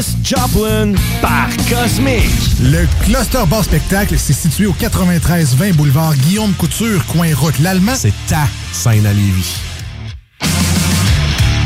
Janis Joplin par Cosmic. Le Cluster Bar Spectacle, c'est situé au 93-20 boulevard Guillaume Couture, coin route l'Allemand. C'est ta scène à Lévis.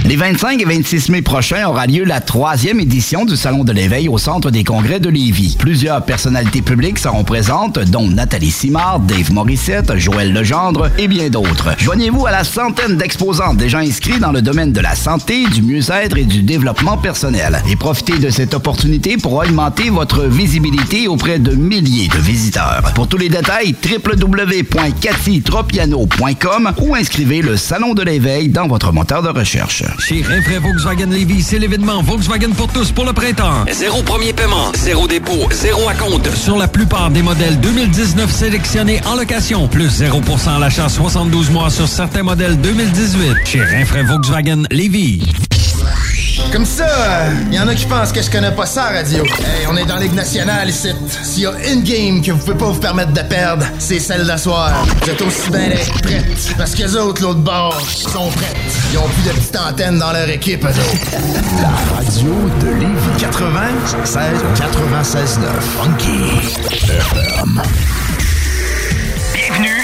Les 25 et 26 mai prochains aura lieu la troisième édition du Salon de l'éveil au Centre des congrès de Lévis. Plusieurs personnalités publiques seront présentes, dont Nathalie Simard, Dave Morissette, Joël Legendre et bien d'autres. Joignez-vous à la centaine d'exposants déjà inscrits dans le domaine de la santé, du mieux-être et du développement personnel. Et profitez de cette opportunité pour augmenter votre visibilité auprès de milliers de visiteurs. Pour tous les détails, www.cathytropiano.com ou inscrivez le Salon de l'éveil dans votre moteur de recherche. Chez Rinfraie Volkswagen Levy, c'est l'événement Volkswagen pour tous pour le printemps. Zéro premier paiement, zéro dépôt, zéro acompte sur la plupart des modèles 2019 sélectionnés en location, plus 0% à l'achat 72 mois sur certains modèles 2018. Chez Rinfraie Volkswagen Levy. Comme ça, il y en a qui pensent que je connais pas ça, radio. Hey, on est dans Ligue nationale ici. S'il y a une game que vous pouvez pas vous permettre de perdre, c'est celle d'asseoir. Vous êtes aussi bien d'être prêtes. Parce que les autres, l'autre bord, sont prêtes. Ils ont plus de petites antennes dans leur équipe, eux autres. La radio de Lévis. 96 96 9. Funky FM. Bienvenue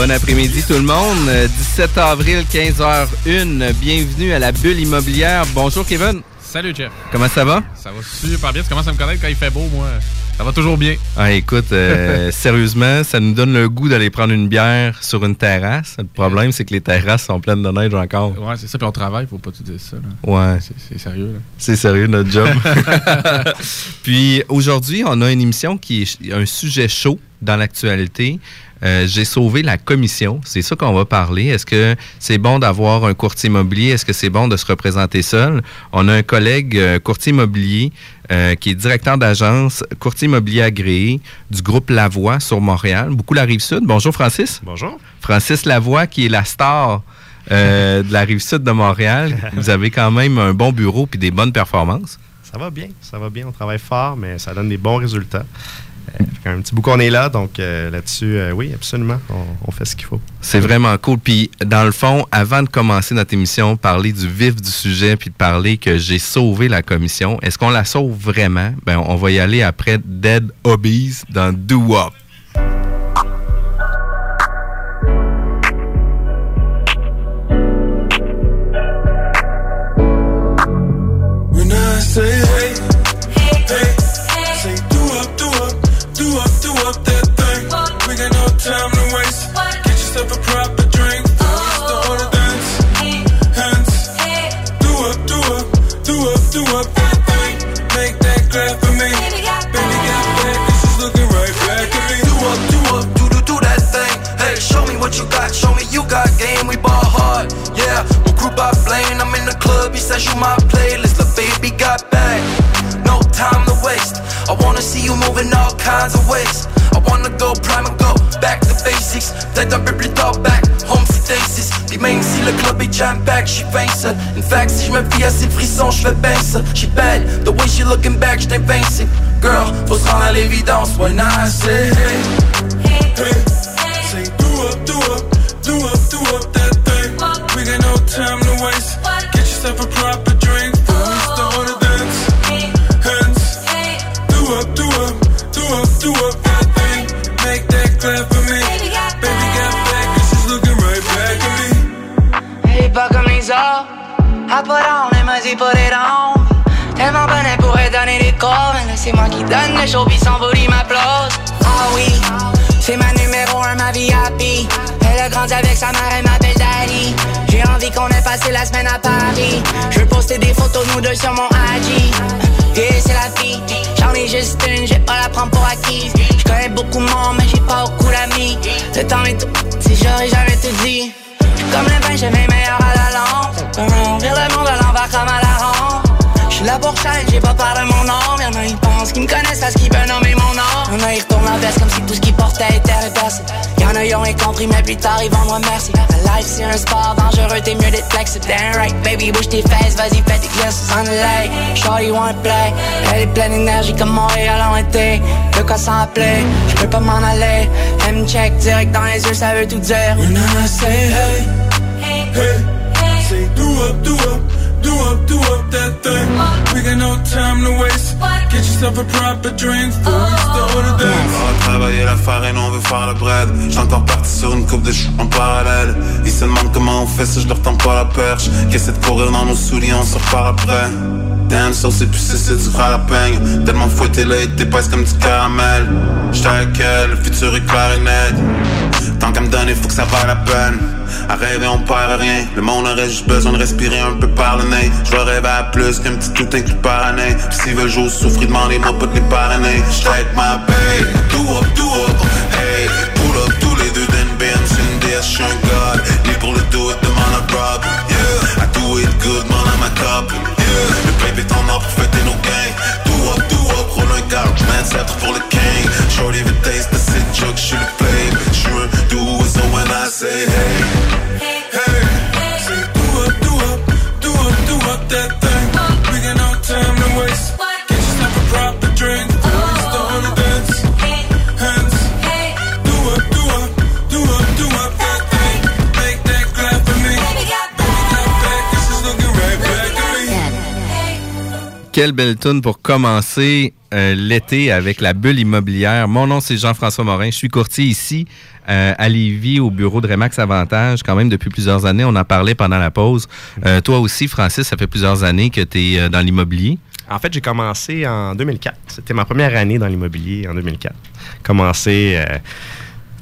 Bon après-midi tout le monde. Euh, 17 avril, 15h01. Bienvenue à la bulle immobilière. Bonjour Kevin. Salut Jeff. Comment ça va? Ça va super bien. Tu commences à me connaître quand il fait beau, moi. Ça va toujours bien. Ah, écoute, euh, sérieusement, ça nous donne le goût d'aller prendre une bière sur une terrasse. Le problème, c'est que les terrasses sont pleines de neige encore. Ouais, c'est ça. Puis on travaille, faut pas tout dire ça. là. Ouais. C'est- sérieux. C'est sérieux, notre job. Puis aujourd'hui, on a une émission qui est un sujet chaud dans l'actualité. Euh, J'ai sauvé la commission. C'est ça qu'on va parler. Est-ce que c'est bon d'avoir un courtier immobilier? Est-ce que c'est bon de se représenter seul? On a un collègue euh, courtier immobilier euh, qui est directeur d'agence courtier immobilier agréé du groupe Lavoie sur Montréal. Beaucoup la rive sud. Bonjour Francis. Bonjour. Francis Lavoie qui est la star euh, de la rive sud de Montréal. Vous avez quand même un bon bureau puis des bonnes performances. Ça va bien, ça va bien. On travaille fort, mais ça donne des bons résultats. Euh, un petit bout qu'on est là, donc euh, là-dessus, euh, oui, absolument, on, fait ce qu'il faut. C'est vraiment cool. Puis, dans le fond, avant de commencer notre émission, parler du vif du sujet, puis de parler que j'ai sauvé la commission, est-ce qu'on la sauve vraiment? Ben, on va y aller après Dead Hobbies dans Do Wop. What you got, show me you got game. We ball hard, yeah. What group I blame? I'm in the club, he says you my playlist. The baby got back, no time to waste. I wanna see you moving all kinds of ways. I wanna go prime and go back to basics. Peut-être un peu back, home stasis. Puis même si le club est jam pack, j'suis vince. In fact, si je me fie à ses frissons, j'fais bien ça. She bad, the way she looking back, j't'ai invincible. Girl, faut se rendre à l'évidence when I say Tellement bonne, elle pourrait donner des cours. Mais là, c'est moi qui donne le show, pis son booty m'applause. Ah oui, c'est ma numéro un, ma VIP. Elle a grandi avec sa mère, elle m'appelle Daddy. J'ai envie qu'on ait passé la semaine à Paris. Je poster des photos nous deux sur mon IG. Et c'est la fille, j'en ai juste une, j'ai pas la prendre pour acquise. Je connais beaucoup de monde, mais j'ai pas beaucoup d'amis. Le temps est tout, si j'aurais jamais tout dit. Comme le vin, j'ai mes meilleurs à la lampe. On vire le monde à l'envers comme à la rampe. J'suis là pour changer, j'ai pas pas parler mon nom. Y'en a, ils pensent qu'ils me connaissent parce qu'ils veulent nommer mon nom. Y'en a, ils retournent la veste comme si tout ce qu'ils portaient était réversible. Y'en a, ils ont compris, mais plus tard, ils vont moi merci. La life, c'est un sport dangereux, t'es mieux d'être flex. Damn right, baby, bouge tes fesses, vas-y, fais tes glisses on the lake. Shorty want play? Elle est pleine d'énergie comme Montréal en été. De quoi s'en appeler, je peux pas m'en aller. Elle me check direct dans les yeux, ça veut tout dire. When I say hey, Hey, time to waste. Get yourself a proper drink. On va travailler la farine, on veut faire le bread. J'entends partir sur une coupe de ch en parallèle. Ils se demandent comment on fait ça, je leur tends pas la perche. Qu'essaie de courir dans nos souliers, on se repart après. Damn, ça c'est plus c'est du frère à peigne. Tellement fouetté là, t'es épaisse comme du caramel. J'étais avec elle, le futur est clair et net. Tant qu'à me donner, faut que ça vaille la peine. À rêver, on perd rien. Le monde aurait juste besoin de respirer un peu par le nez. Je veux rêver à plus qu'un petit tout inclus par année. Puis s'ils veulent jouer souffrir, demandez-moi pas de les parrainer. Avec ma babe. Do up, do up. Hey, pull up tous les deux d'une BM. C'est une DS, j'suis un god. Ni pour le do it, demande à Rob. Yeah, I do it good, man, I'm a cop. Yeah, le baby est en or pour fêter nos gains. Do up, do up, roule un man, c'est pour le king. Shorty veut taste the sit joke, j'suis le flame. Quelle belle tune pour commencer euh, l'été avec la bulle immobilière. Mon nom, c'est Jean-François Morin. Je suis courtier ici euh, au bureau de Remax Avantage, quand même depuis plusieurs années. On en parlait pendant la pause. Euh, toi aussi, Francis, ça fait plusieurs années que tu es dans l'immobilier. En fait, j'ai commencé en 2004. C'était ma première année dans l'immobilier en 2004. Commencé. euh,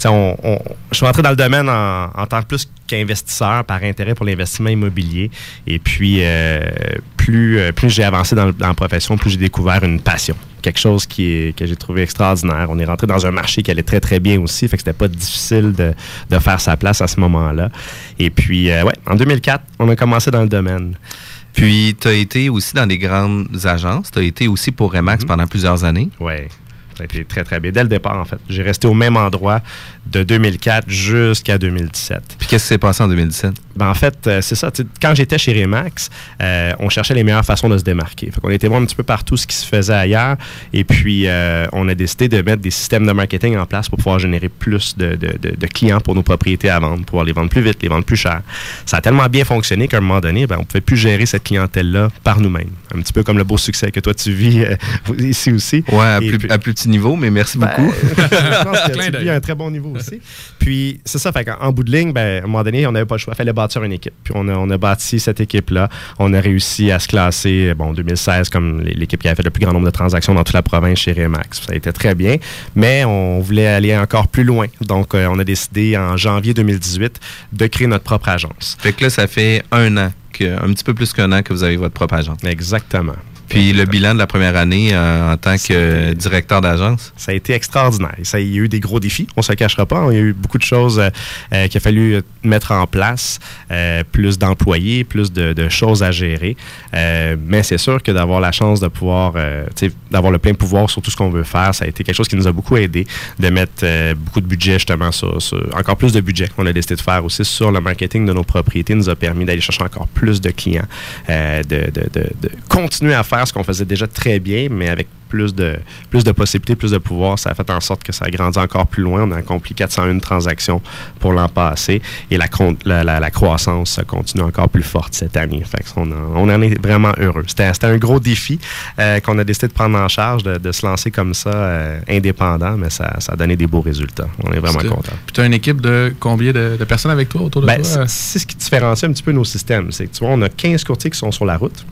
je suis rentré dans le domaine en, en tant que plus qu'investisseur par intérêt pour l'investissement immobilier. Et puis, euh, plus, euh, plus j'ai avancé dans, dans la profession, plus j'ai découvert une passion. Quelque chose qui est, que j'ai trouvé extraordinaire. On est rentré dans un marché qui allait très, très bien aussi. Fait que c'était pas difficile de, de faire sa place à ce moment-là. Et puis, euh, ouais, en 2004, on a commencé dans le domaine. Puis, tu as été aussi dans des grandes agences. Tu as été aussi pour Remax pendant plusieurs années. Oui, ça a été très, très bien. Dès le départ, en fait. J'ai resté au même endroit de 2004 jusqu'à 2017. Puis, qu'est-ce qui s'est passé en 2017? Ben, en fait, euh, c'est ça. tu sais, Quand j'étais chez Remax, euh, on cherchait les meilleures façons de se démarquer. Fait on était voir un petit peu partout ce qui se faisait ailleurs. Et puis, euh, on a décidé de mettre des systèmes de marketing en place pour pouvoir générer plus de, de- de- de clients pour nos propriétés à vendre, pouvoir les vendre plus vite, les vendre plus cher. Ça a tellement bien fonctionné qu'à un moment donné, ben, on ne pouvait plus gérer cette clientèle-là par nous-mêmes. Un petit peu comme le beau succès que toi, tu vis euh, ici aussi. Ouais, à Et plus, puis- à plus petit niveau, mais merci ben, beaucoup. je pense que tu vis à un très bon niveau aussi. Puis, c'est ça, fait qu'en en bout de ligne, ben, à un moment donné, on n'avait pas le choix. Il fallait bâtir une équipe. Puis, on a, on a bâti cette équipe-là. On a réussi à se classer, bon, en 2016, comme l'équipe qui avait fait le plus grand nombre de transactions dans toute la province chez Remax. Ça a été très bien. Mais on voulait aller encore plus loin. Donc, euh, on a décidé en janvier 2018 de créer notre propre agence. Fait que là, ça fait un an, que, un petit peu plus qu'un an que vous avez votre propre agence. Exactement. Puis le bilan de la première année euh, en tant que directeur d'agence? Ça a été extraordinaire. Ça, il y a eu des gros défis, on se le cachera pas. Il y a eu beaucoup de choses euh, euh, qu'il a fallu mettre en place, euh, plus d'employés, plus de, de choses à gérer. Mais c'est sûr que d'avoir la chance de pouvoir, d'avoir le plein pouvoir sur tout ce qu'on veut faire, ça a été quelque chose qui nous a beaucoup aidé, de mettre beaucoup de budget justement sur, sur- encore plus de budget qu'on a décidé de faire aussi sur le marketing de nos propriétés, nous a permis d'aller chercher encore plus de clients, de, de- de- de continuer à faire ce qu'on faisait déjà très bien, mais avec plus de, plus de possibilités, plus de pouvoir. Ça a fait en sorte que ça a grandi encore plus loin. On a accompli 401 transactions pour l'an passé et la, con- la, la- la croissance continue encore plus forte cette année. Fait on, en- on en est vraiment heureux. C'était un gros défi euh, qu'on a décidé de prendre en charge, de, de se lancer comme ça, euh, indépendant, mais ça, ça a donné des beaux résultats. On est vraiment. Puis tu as une équipe de combien de, de personnes avec toi autour de Ben, toi? c'est- c'est ce qui différencie un petit peu nos systèmes. C'est que tu vois, on a 15 courtiers qui sont sur la route.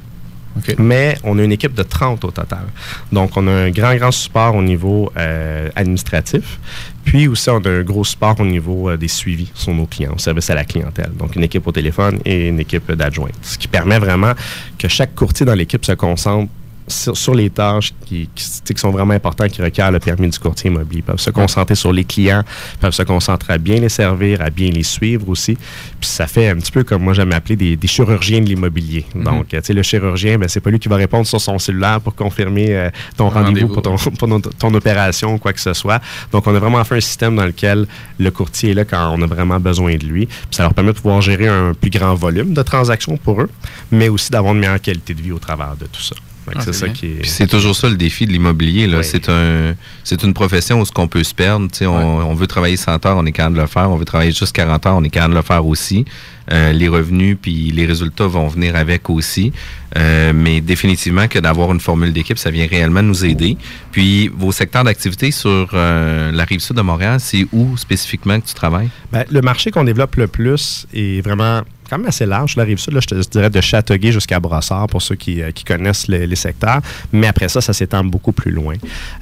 Mais on a une équipe de 30 au total. Donc, on a un grand, grand support au niveau euh, administratif. Puis aussi, on a un gros support au niveau euh, des suivis sur nos clients, au service à la clientèle. Donc, une équipe au téléphone et une équipe d'adjoints. Ce qui permet vraiment que chaque courtier dans l'équipe se concentre sur, sur les tâches qui, qui, sont vraiment importantes, qui requièrent le permis du courtier immobilier. Ils peuvent se concentrer sur les clients, ils peuvent se concentrer à bien les servir, à bien les suivre aussi. Puis ça fait un petit peu comme moi j'aime appeler des, des chirurgiens de l'immobilier. Mhm. Donc, tu sais, le chirurgien, ben, c'est pas lui qui va répondre sur son cellulaire pour confirmer euh, ton rendez-vous pour, ton, pour ton, ton opération ou quoi que ce soit. Donc, on a vraiment fait un système dans lequel le courtier est là quand on a vraiment besoin de lui. Puis ça leur permet de pouvoir gérer un plus grand volume de transactions pour eux, mais aussi d'avoir une meilleure qualité de vie au travers de tout ça. Ah, c'est c'est ça bien. qui est. Puis c'est toujours ça le défi de l'immobilier. là. C'est un, c'est une profession où ce qu'on peut se perdre. Tu sais, On, on veut travailler 100 heures, on est capable de le faire. On veut travailler juste 40 heures, on est capable de le faire aussi. Euh, les revenus puis les résultats vont venir avec aussi. Euh, mais définitivement que d'avoir une formule d'équipe, ça vient réellement nous aider. Puis vos secteurs d'activité sur euh, la rive sud de Montréal, c'est où spécifiquement que tu travailles? Ben, le marché qu'on développe le plus est vraiment quand même assez large. La rive sud, je te dirais de Châteauguay jusqu'à Brossard, pour ceux qui, euh, connaissent les, secteurs. Mais après ça, ça s'étend beaucoup plus loin.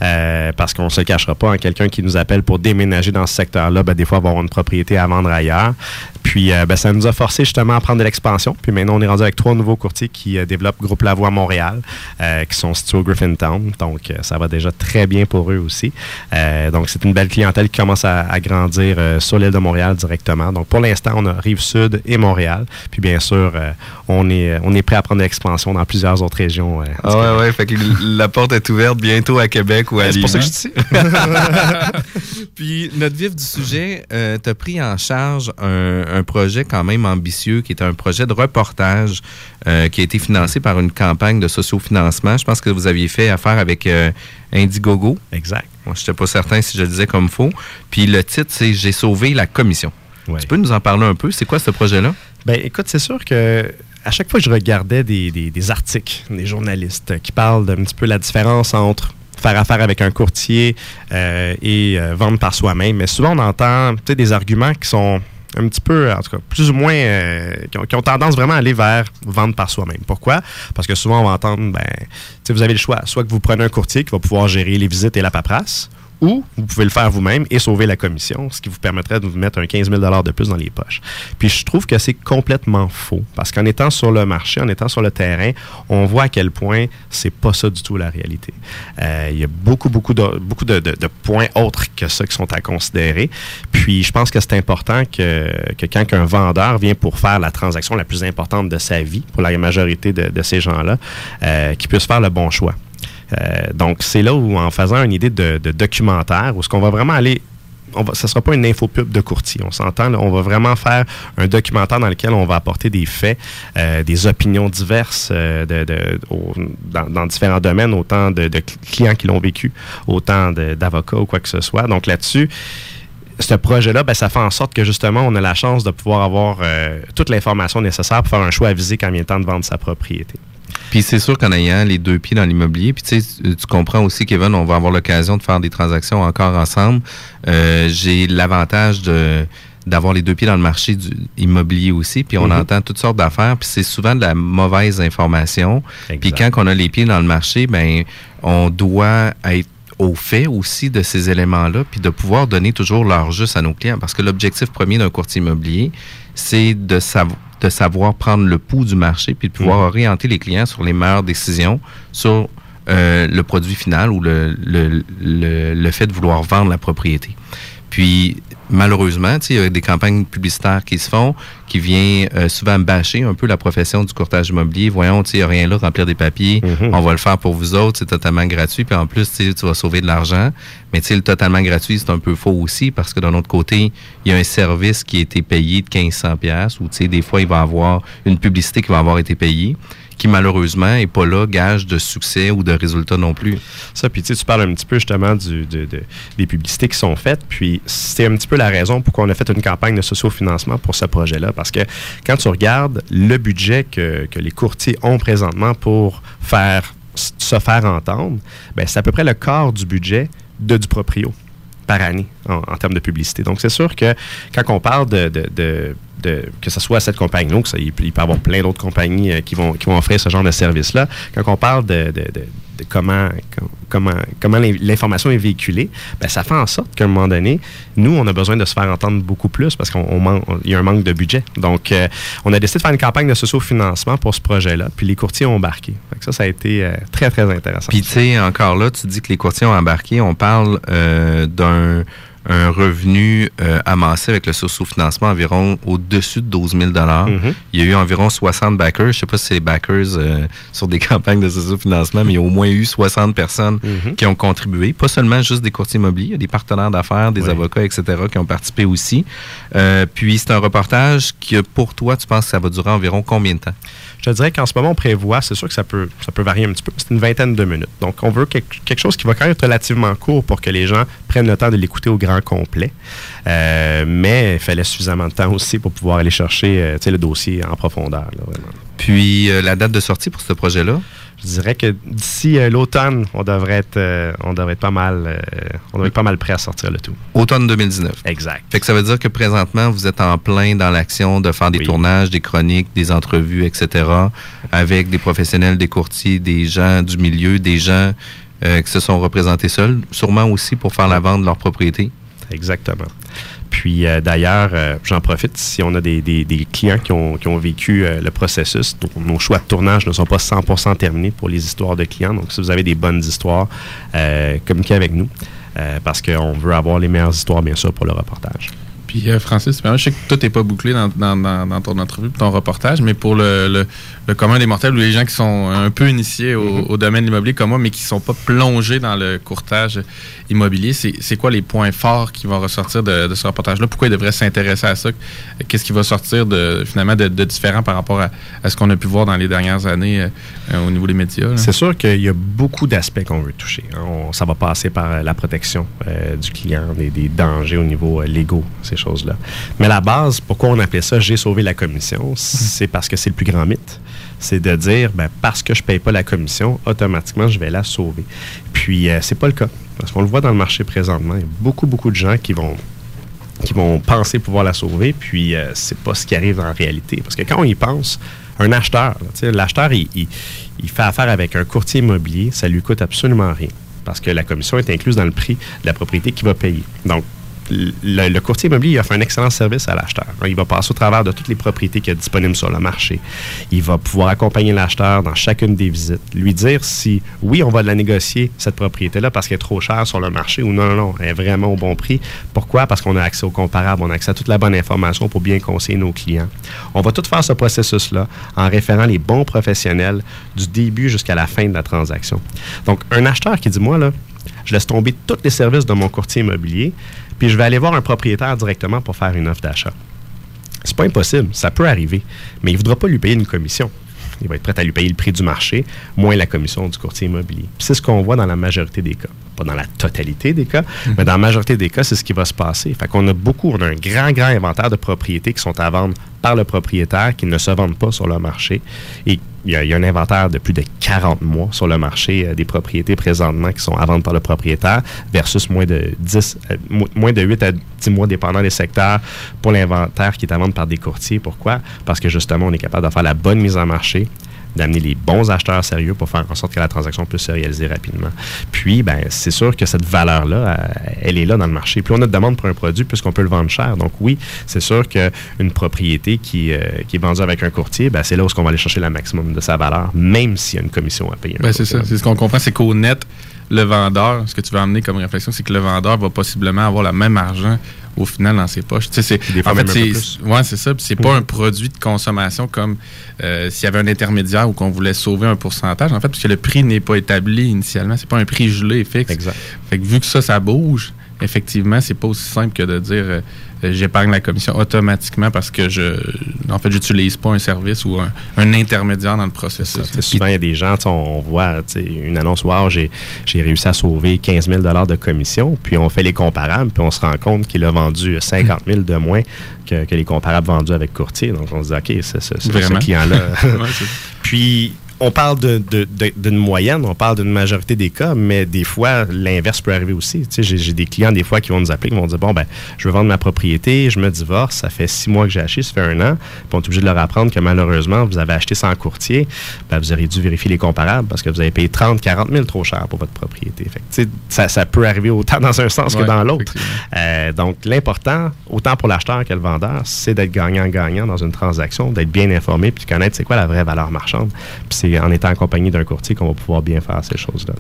Euh, parce qu'on se cachera pas, hein, quelqu'un qui nous appelle pour déménager dans ce secteur-là, ben, des fois, avoir une propriété à vendre ailleurs. Puis, euh, ben, ça nous a forcé justement à prendre de l'expansion. Puis maintenant, on est rendu avec trois nouveaux courtiers qui développent Groupe Lavoie Montréal, qui sont situés au Griffintown. Donc, ça va déjà très bien pour eux aussi. Donc, c'est une belle clientèle qui commence à, grandir sur l'île de Montréal directement. Donc, pour l'instant, on a Rive-Sud et Montréal. Puis, bien sûr, euh, on, est, on est prêt à prendre l'expansion dans plusieurs autres régions. euh, Ah ouais, ouais, fait que la porte est ouverte bientôt à Québec ou à Ouais, c'est pour ça que je dis. Puis, notre vif du sujet, euh, tu as pris en charge un, un projet quand même ambitieux qui est un projet de reportage euh, qui a été financé par une campagne de sociofinancement. Je pense que vous aviez fait affaire avec euh, Indiegogo. Exact. Moi, je n'étais pas certain si je le disais comme faux. Puis, le titre, c'est J'ai sauvé la commission. Tu peux nous en parler un peu? C'est quoi ce projet-là? Ben, écoute, c'est sûr que à chaque fois que je regardais des, des- des articles des journalistes qui parlent d'un petit peu la différence entre faire affaire avec un courtier euh, et euh, vendre par soi-même, mais souvent on entend des arguments qui sont un petit peu, en tout cas, plus ou moins, euh, qui, ont, qui ont tendance vraiment à aller vers vendre par soi-même. Pourquoi? Parce que souvent, on va entendre, ben, tu sais, vous avez le choix. Soit que vous prenez un courtier qui va pouvoir gérer les visites et la paperasse, ou vous pouvez le faire vous-même et sauver la commission, ce qui vous permettrait de vous mettre un 15 000 de plus dans les poches. Puis je trouve que c'est complètement faux, parce qu'en étant sur le marché, en étant sur le terrain, on voit à quel point c'est pas ça du tout la réalité. Euh, Il y a beaucoup, beaucoup, de, beaucoup de, points autres que ça qui sont à considérer. Puis je pense que c'est important que, que quand un vendeur vient pour faire la transaction la plus importante de sa vie, pour la majorité de, de ces gens-là, euh, qu'il puisse faire le bon choix. Euh, donc, c'est là où, en faisant une idée de, documentaire, où ce qu'on va vraiment aller ça ne sera pas une infopub de courtier, on s'entend. On va vraiment faire un documentaire dans lequel on va apporter des faits, euh, des opinions diverses euh, dans, différents domaines, autant de, clients qui l'ont vécu, autant d'avocats ou quoi que ce soit. Donc là-dessus, ce projet-là, ben, ça fait en sorte que justement, on a la chance de pouvoir avoir toute l'information nécessaire pour faire un choix avisé quand il le temps de vendre sa propriété. Puis c'est sûr qu'en ayant les deux pieds dans l'immobilier, puis tu sais, tu comprends aussi, Kevin, on va avoir l'occasion de faire des transactions encore ensemble. Euh, J'ai l'avantage de d'avoir les deux pieds dans le marché du immobilier aussi, puis on Mhm. entend toutes sortes d'affaires, puis c'est souvent de la mauvaise information. Puis quand on a les pieds dans le marché, ben on doit être au fait aussi de ces éléments-là, puis de pouvoir donner toujours l'heure juste à nos clients. Parce que l'objectif premier d'un courtier immobilier, c'est de, sav- de savoir prendre le pouls du marché, puis de pouvoir Mhm. orienter les clients sur les meilleures décisions, sur euh, le produit final ou le, le, le, le fait de vouloir vendre la propriété. Puis, malheureusement, tu sais, il y a des campagnes publicitaires qui se font, qui viennent euh, souvent bâcher un peu la profession du courtage immobilier. Voyons, tu sais, il n'y a rien là, remplir des papiers, on va le faire pour vous autres, c'est totalement gratuit, puis en plus, tu sais, tu vas sauver de l'argent. Mais tu sais, le totalement gratuit, c'est un peu faux aussi, parce que d'un autre côté, il y a un service qui a été payé de 1500 pièces ou tu sais, des fois, il va y avoir une publicité qui va avoir été payée qui malheureusement est pas là gage de succès ou de résultat non plus. Ça, puis tu parles un petit peu justement des publicités qui sont faites, puis c'est un petit peu la raison pourquoi on a fait une campagne de sociofinancement pour ce projet-là, parce que quand tu regardes le budget que, que les courtiers ont présentement pour faire se faire entendre, ben, c'est à peu près le quart du budget de du proprio par année en, termes de publicité. Donc, c'est sûr que quand on parle de, que ce soit cette compagnie-là, il, peut il peut y avoir plein d'autres compagnies euh, qui, vont, qui vont offrir ce genre de service-là, quand on parle de, comment, com- comment, comment l'in- l'information est véhiculée, ben, ça fait en sorte qu'à un moment donné, nous, on a besoin de se faire entendre beaucoup plus parce qu'il y a un manque de budget. Donc, euh, on a décidé de faire une campagne de socio-financement pour ce projet-là, puis les courtiers ont embarqué. Ça, ça a été euh, très, très intéressant. Puis, tu sais, encore là, tu dis que les courtiers ont embarqué. On parle euh, d'un un revenu euh, amassé avec le socio-financement environ au-dessus de 12 000 Mhm. Il y a eu environ 60 backers. Je sais pas si c'est les backers euh, sur des campagnes de socio-financement, mais il y a au moins eu 60 personnes Mhm. qui ont contribué. Pas seulement juste des courtiers immobiliers, il y a des partenaires d'affaires, des Oui. avocats, etc., qui ont participé aussi. Euh, puis, c'est un reportage qui, pour toi, tu penses que ça va durer environ combien de temps? Je dirais qu'en ce moment, on prévoit, c'est sûr que ça peut, varier un petit peu, c'est une vingtaine de minutes. Donc, on veut quelque, chose qui va quand même être relativement court pour que les gens prennent le temps de l'écouter au grand complet. Euh, mais il fallait suffisamment de temps aussi pour pouvoir aller chercher euh, le dossier en profondeur. là. Puis, euh, la date de sortie pour ce projet-là? Je dirais que d'ici euh, l'automne, on devrait être, euh, on devrait être pas mal, euh, on devrait être pas mal prêt à sortir le tout. Automne 2019. Exact. Fait que ça veut dire que présentement, vous êtes en plein dans l'action de faire des Oui. tournages, des chroniques, des entrevues, etc., avec des professionnels, des courtiers, des gens du milieu, des gens euh, qui se sont représentés seuls, sûrement aussi pour faire la vente de leur propriété. Exactement. Puis euh, d'ailleurs, euh, j'en profite, si on a des, clients qui ont, vécu euh, le processus, nos, choix de tournage ne sont pas 100% terminés pour les histoires de clients. Donc si vous avez des bonnes histoires, communiquez avec nous. parce qu'on veut avoir les meilleures histoires, bien sûr, pour le reportage. Puis Francis, je sais que tout n'est pas bouclé dans, ton entrevue, ton reportage, mais pour le- le commun des mortels ou les gens qui sont un peu initiés au, Mm-hmm. au domaine de l'immobilier comme moi, mais qui ne sont pas plongés dans le courtage immobilier, c'est quoi les points forts qui vont ressortir de, de ce reportage-là? Pourquoi ils devraient s'intéresser à ça? Qu'est-ce qui va sortir de, finalement de, de différent par rapport à, à ce qu'on a pu voir dans les dernières années euh, au niveau des médias? C'est sûr qu'il y a beaucoup d'aspects qu'on veut toucher. hein. On- ça va passer par euh, la protection euh, du client, des, des dangers au niveau euh, légaux, ces choses-là. Mais la base, pourquoi on appelait ça J'ai sauvé la commission, c'est parce que c'est le plus grand mythe. C'est de dire, ben, parce que je ne paye pas la commission, automatiquement, je vais la sauver. Puis, euh, c'est pas le cas. Parce qu'on le voit dans le marché présentement. Il y a beaucoup, beaucoup de gens qui vont qui vont penser pouvoir la sauver, puis euh, c'est pas ce qui arrive en réalité. Parce que quand on y pense, un acheteur, l'acheteur, il, fait affaire avec un courtier immobilier, ça lui coûte absolument rien. Parce que la commission est incluse dans le prix de la propriété qu'il va payer. Donc, le, courtier immobilier il offre un excellent service à l'acheteur. Il va passer au travers de toutes les propriétés y a disponibles sur le marché. Il va pouvoir accompagner l'acheteur dans chacune des visites, lui dire si, oui, on va la négocier, cette propriété-là, parce qu'elle est trop chère sur le marché, ou non, non, non, elle est vraiment au bon prix. Pourquoi? Parce qu'on a accès au comparable, on a accès à toute la bonne information pour bien conseiller nos clients. On va tout faire ce processus-là en référant les bons professionnels du début jusqu'à la fin de la transaction. Donc, un acheteur qui dit, moi, là, je laisse tomber tous les services de mon courtier immobilier, puis je vais aller voir un propriétaire directement pour faire une offre d'achat. C'est pas impossible, ça peut arriver, mais il ne voudra pas lui payer une commission. Il va être prêt à lui payer le prix du marché, moins la commission du courtier immobilier. C'est ce qu'on voit dans la majorité des cas. Pas dans la totalité des cas, mais dans la majorité des cas, c'est ce qui va se passer. Fait qu'on a beaucoup, on a un grand, grand inventaire de propriétés qui sont à vendre par le propriétaire, qui ne se vendent pas sur le marché. Et il y, a, un inventaire de plus de 40 mois sur le marché euh, des propriétés présentement qui sont à vendre par le propriétaire versus moins de 10, euh, mo- moins de 8 à 10 mois dépendant des secteurs pour l'inventaire qui est à vendre par des courtiers. Pourquoi? Parce que justement, on est capable de faire la bonne mise en marché, d'amener les bons acheteurs sérieux pour faire en sorte que la transaction puisse se réaliser rapidement. Puis, ben, c'est sûr que cette valeur-là, euh, elle est là dans le marché. Puis, on a de demande pour un produit puisqu'on peut le vendre cher. Donc, oui, c'est sûr qu'une propriété qui, euh, qui est vendue avec un courtier, ben, c'est là où on va aller chercher le maximum de sa valeur, même s'il y a une commission à payer. Ben, c'est ça. C'est ce qu'on comprend, c'est qu'au net, le vendeur, ce que tu veux amener comme réflexion, c'est que le vendeur va possiblement avoir le même argent au final dans ses poches. Tu sais, c'est, Des fois en fait, c'est, ouais, c'est ça. C'est pas un produit de consommation comme euh, s'il y avait un intermédiaire ou qu'on voulait sauver un pourcentage. En fait, puisque le prix n'est pas établi initialement, c'est pas un prix gelé fixe. Exact. Fait que vu que ça, ça bouge, effectivement, c'est pas aussi simple que de dire euh, j'épargne la commission automatiquement parce que je, en fait, j'utilise pas un service ou un, un intermédiaire dans le processus. Souvent, il y a des gens, on, on voit une annonce, wow, j'ai j'ai réussi à sauver 15 000 de commission, puis on fait les comparables, puis on se rend compte qu'il a vendu 50 000 de moins que, que les comparables vendus avec courtier. Donc, on se dit, OK, c'est ce client-là. Puis, on parle d'une moyenne, on parle d'une majorité des cas, mais des fois, l'inverse peut arriver aussi. Tu sais, j'ai, des clients, des fois, qui vont nous appeler, qui vont dire Bon, ben, je veux vendre ma propriété, je me divorce, ça fait six mois que j'ai acheté, ça fait un an. Puis on est obligé de leur apprendre que malheureusement, vous avez acheté sans courtier, ben, vous auriez dû vérifier les comparables parce que vous avez payé 30, 40 000 trop cher pour votre propriété. Fait que, tu sais, ça, ça peut arriver autant dans un sens que dans l'autre. Euh, donc, l'important, autant pour l'acheteur que le vendeur, c'est d'être gagnant-gagnant dans une transaction, d'être bien informé, puis de connaître c'est quoi la vraie valeur marchande. Puis c'est en étant accompagné d'un courtier qu'on va pouvoir bien faire ces choses-là.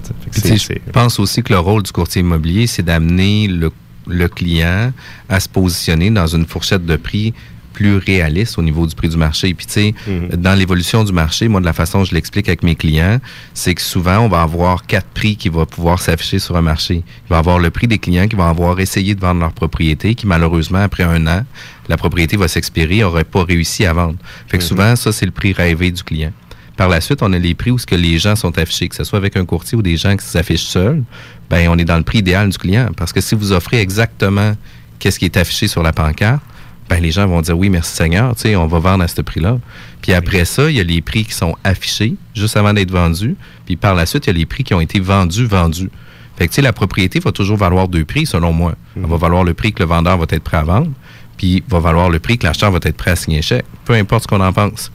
je pense aussi que le rôle du courtier immobilier, c'est d'amener le, le client à se positionner dans une fourchette de prix plus réaliste au niveau du prix du marché. Puis, tu sais, dans l'évolution du marché, moi, de la façon dont je l'explique avec mes clients, c'est que souvent, on va avoir quatre prix qui vont pouvoir s'afficher sur un marché. Il va y avoir le prix des clients qui vont avoir essayé de vendre leur propriété, qui, malheureusement, après un an, la propriété va s'expirer, n'aurait pas réussi à vendre. Fait que Mhm. souvent, ça, c'est le prix rêvé du client. Par la suite, on a les prix où ce que les gens sont affichés, que ce soit avec un courtier ou des gens qui s'affichent seuls, ben on est dans le prix idéal du client. Parce que si vous offrez exactement qu'est-ce qui est affiché sur la pancarte, ben les gens vont dire oui, merci Seigneur, tu sais, on va vendre à ce prix-là. Puis après ça, il y a les prix qui sont affichés juste avant d'être vendus. Puis par la suite, il y a les prix qui ont été vendus, vendus. Fait que tu sais, la propriété va toujours valoir deux prix, selon moi. Elle va valoir le prix que le vendeur va être prêt à vendre, puis va valoir le prix que l'acheteur va être prêt à signer un chèque. Peu importe ce qu'on en pense.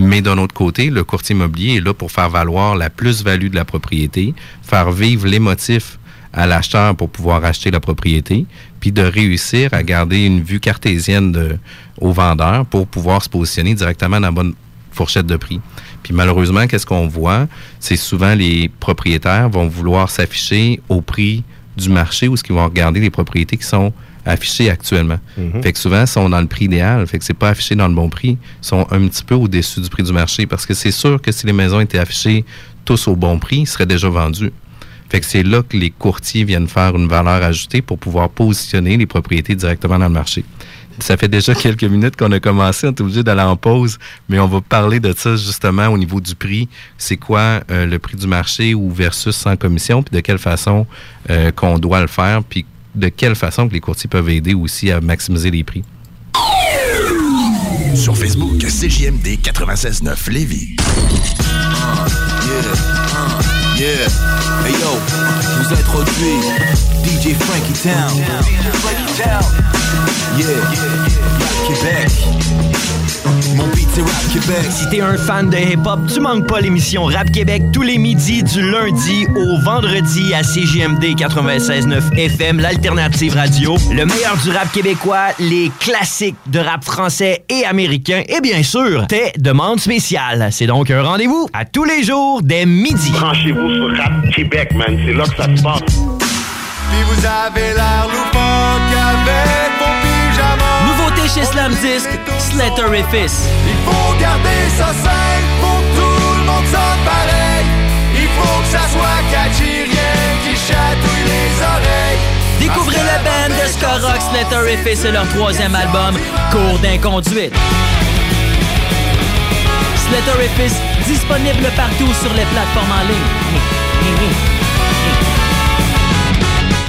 Mais d'un autre côté, le courtier immobilier est là pour faire valoir la plus-value de la propriété, faire vivre l'émotif à l'acheteur pour pouvoir acheter la propriété, puis de réussir à garder une vue cartésienne de, au vendeur pour pouvoir se positionner directement dans la bonne fourchette de prix. Puis malheureusement, qu'est-ce qu'on voit? C'est souvent les propriétaires vont vouloir s'afficher au prix du marché ou ce qu'ils vont regarder les propriétés qui sont affichées actuellement. Fait que souvent, ils sont dans le prix idéal. Fait que c'est pas affiché dans le bon prix. Ils sont un petit peu au-dessus du prix du marché parce que c'est sûr que si les maisons étaient affichées tous au bon prix, ils seraient déjà vendus. Fait que c'est là que les courtiers viennent faire une valeur ajoutée pour pouvoir positionner les propriétés directement dans le marché. Ça fait déjà quelques minutes qu'on a commencé, on est obligé d'aller en pause, mais on va parler de ça justement au niveau du prix. C'est quoi euh, le prix du marché ou versus sans commission, puis de quelle façon euh, qu'on doit le faire, puis de quelle façon que les courtiers peuvent aider aussi à maximiser les prix? Sur Facebook, CJMD 96.9 Lévis. Yeah, hey yo, je vous introduis DJ Frankie Town. Yeah, Québec. Mon beat c'est Rap Québec. Si t'es un fan de hip-hop, tu manques pas l'émission Rap Québec tous les midis du lundi au vendredi à CGMD 96.9 FM, l'alternative radio. Le meilleur du rap québécois, les classiques de rap français et américain et bien sûr, tes demandes spéciales. C'est donc un rendez-vous à tous les jours dès midi. Branchez-vous sur Rap Québec, man. C'est là que ça se passe. Puis vous avez l'air loufoque chez Slam Disc, Slatterifice. Il faut garder ça simple pour que tout le monde sonne pareil. Il faut que ça soit catchy, rien qui chatouille les oreilles. Découvrez la band de ska rock Slatterifice et leur troisième album, Cours d'inconduite. Slatterifice, disponible partout sur les plateformes en ligne.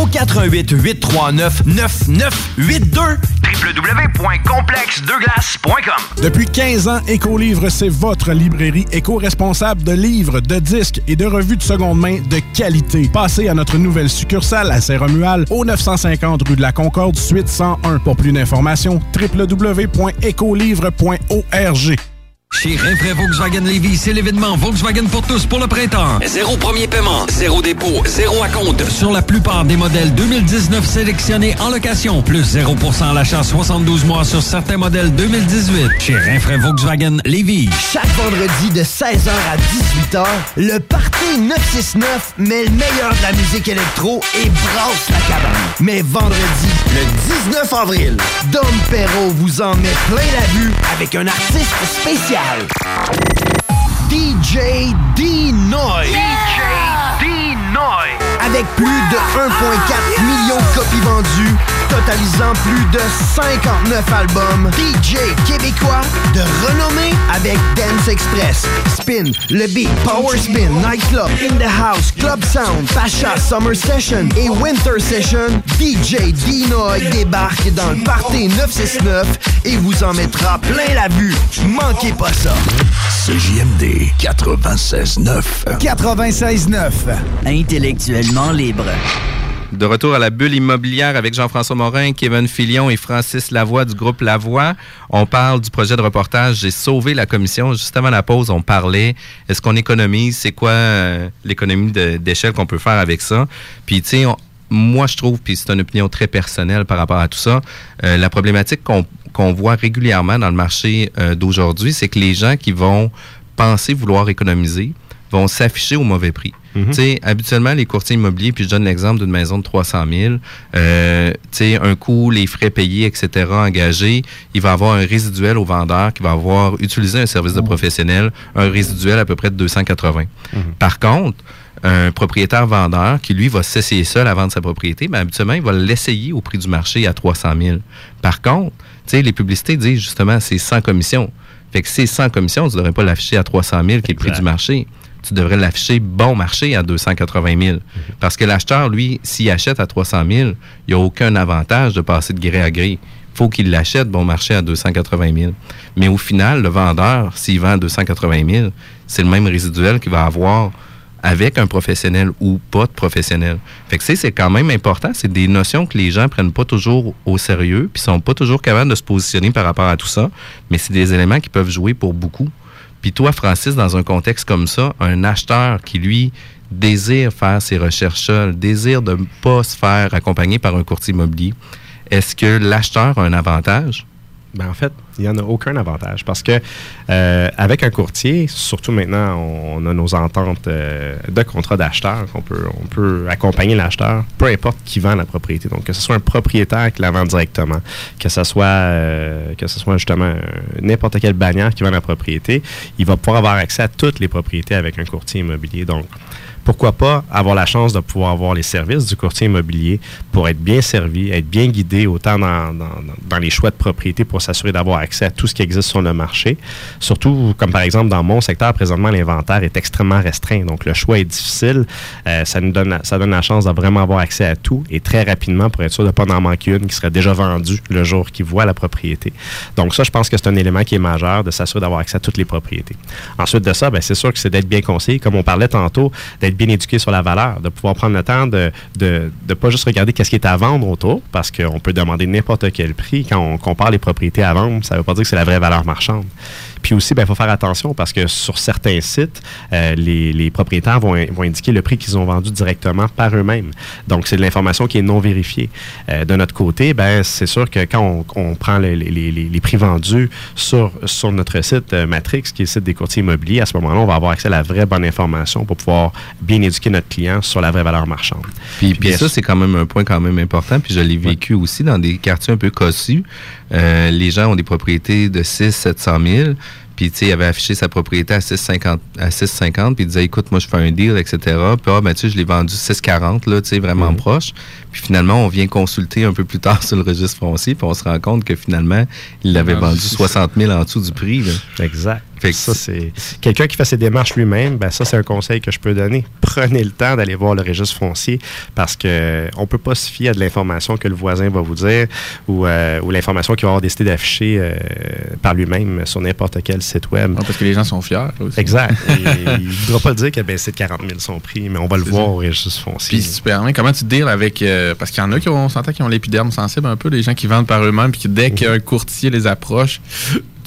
au 88 839 9982 www.complexdeglace.com Depuis 15 ans, Écolivre, c'est votre librairie éco-responsable de livres, de disques et de revues de seconde main de qualité. Passez à notre nouvelle succursale à Saint-Romual, au 950 rue de la Concorde, suite 101. Pour plus d'informations, www.écolivre.org. Chez Rinfraie Volkswagen Lévis, c'est l'événement Volkswagen pour tous pour le printemps. Zéro premier paiement, zéro dépôt, zéro acompte sur la plupart des modèles 2019 sélectionnés en location, plus 0% à l'achat 72 mois sur certains modèles 2018. Chez Rinfraie Volkswagen Lévis. Chaque vendredi de 16h à 18h, le Party 969 met le meilleur de la musique électro et brasse la cabane. Mais vendredi, le 19 avril, Dom Perrault vous en met plein la vue avec un artiste spécial. DJ D-Noy. DJ D-Noy. Avec plus de 1,4 million de copies vendues, totalisant plus de 59 albums, DJ québécois de renommée avec Dance Express, Spin, Le Beat, Power Spin, Nightclub, In the House, Club Sound, Pacha, Summer Session et Winter Session, DJ Dinoy débarque dans le Party 969 et vous en mettra plein la vue. Manquez pas ça. CJMD 96.9. 96.9. Intellectuellement libre. De retour à la bulle immobilière avec Jean-François Morin, Kevin Filion et Francis Lavoie du groupe Lavoie. On parle du projet de reportage J'ai sauvé la commission. Juste avant la pause, on parlait est-ce qu'on économise? C'est quoi euh, l'économie d'échelle qu'on peut faire avec ça? Puis, tu sais, moi, je trouve, puis c'est une opinion très personnelle par rapport à tout ça, euh, la problématique qu'on qu'on voit régulièrement dans le marché euh, d'aujourd'hui, c'est que les gens qui vont penser vouloir économiser vont s'afficher au mauvais prix. Tu sais, habituellement, les courtiers immobiliers, puis je donne l'exemple d'une maison de 300 000, euh, tu sais, un coût, les frais payés, etc., engagés, il va avoir un résiduel au vendeur qui va avoir utilisé un service de professionnel, un résiduel à peu près de 280. Par contre, un propriétaire vendeur qui, lui, va s'essayer seul à vendre sa propriété, ben, habituellement, il va l'essayer au prix du marché à 300 000. Par contre, tu sais, les publicités disent justement c'est sans commission. Fait que c'est sans commission, tu ne devrais pas l'afficher à 300 000 qui est le prix du marché. Tu devrais l'afficher bon marché à 280 000. Parce que l'acheteur, lui, s'il achète à 300 000, il n'y a aucun avantage de passer de gré à gré. faut qu'il l'achète bon marché à 280 000. Mais au final, le vendeur, s'il vend à 280 000, c'est le même résiduel qu'il va avoir avec un professionnel ou pas de professionnel. Fait que c'est, quand même important. C'est des notions que les gens prennent pas toujours au sérieux, puis sont pas toujours capables de se positionner par rapport à tout ça. Mais c'est des éléments qui peuvent jouer pour beaucoup. Puis toi, Francis, dans un contexte comme ça, un acheteur qui, lui, désire faire ses recherches désire de ne pas se faire accompagner par un courtier immobilier, est-ce que l'acheteur a un avantage? Ben, en fait, il n'y en a aucun avantage parce que euh, avec un courtier, surtout maintenant, on, a nos ententes euh, de contrat d'acheteur qu'on peut, on peut accompagner l'acheteur, peu importe qui vend la propriété. Donc, que ce soit un propriétaire qui la vend directement, que ce soit, euh, que ce soit justement euh, n'importe quelle bannière qui vend la propriété, il va pouvoir avoir accès à toutes les propriétés avec un courtier immobilier. Donc, pourquoi pas avoir la chance de pouvoir avoir les services du courtier immobilier pour être bien servi, être bien guidé autant dans, dans, les choix de propriété pour s'assurer d'avoir accès à tout ce qui existe sur le marché. Surtout, comme par exemple dans mon secteur, présentement, l'inventaire est extrêmement restreint. Donc, le choix est difficile. Euh, ça nous donne, la chance de vraiment avoir accès à tout et très rapidement pour être sûr de ne pas en manquer une qui serait déjà vendue le jour qu'il voit la propriété. Donc, ça, je pense que c'est un élément qui est majeur de s'assurer d'avoir accès à toutes les propriétés. Ensuite de ça, ben, c'est sûr que c'est d'être bien conseillé, comme on parlait tantôt, d'être bien éduqué sur la valeur, de pouvoir prendre le temps de de, de pas juste regarder qu'est-ce qui est à vendre autour, parce qu'on peut demander n'importe quel prix. Quand on compare les propriétés à vendre, ça ne veut pas dire que c'est la vraie valeur marchande. Puis aussi, il faut faire attention parce que sur certains sites, euh, les, les propriétaires vont, vont indiquer le prix qu'ils ont vendu directement par eux-mêmes. Donc, c'est de l'information qui est non vérifiée. Euh, de notre côté, ben, c'est sûr que quand on, on prend les, les, les, les prix vendus sur, sur notre site euh, Matrix, qui est le site des courtiers immobiliers, à ce moment-là, on va avoir accès à la vraie bonne information pour pouvoir bien éduquer notre client sur la vraie valeur marchande. Puis, puis ça, c'est quand même un point quand même important. Puis je l'ai vécu aussi dans des quartiers un peu cossus. Les gens ont des propriétés de 6 700 000. Puis, tu sais, il avait affiché sa propriété à 6,50, à 6,50, puis il disait, écoute, moi, je fais un deal, etc. Puis, ah, ben, tu sais, je l'ai vendu 6,40, là, tu sais, vraiment proche. Puis, finalement, on vient consulter un peu plus tard sur le registre foncier, puis on se rend compte que, finalement, il l'avait vendu c'est 60 000 en dessous du prix, là. Exact. Fait que ça, c'est quelqu'un qui fait ses démarches lui-même. Ben ça, c'est un conseil que je peux donner. Prenez le temps d'aller voir le registre foncier parce que on peut pas se fier à de l'information que le voisin va vous dire ou, euh, ou l'information qu'il va avoir décidé d'afficher euh, par lui-même sur n'importe quel site web. parce que les gens sont fiers. Aussi. Exact. Et il ne voudra pas le dire qu'il a baissé de 40 000 son prix, mais on va le voir au registre foncier. Puis, si tu permets, comment tu deals avec. euh, parce qu'il y en a qui ont, on s'entend qui ont l'épiderme sensible un peu, les gens qui vendent par eux-mêmes, puis que dès qu'un courtier les approche,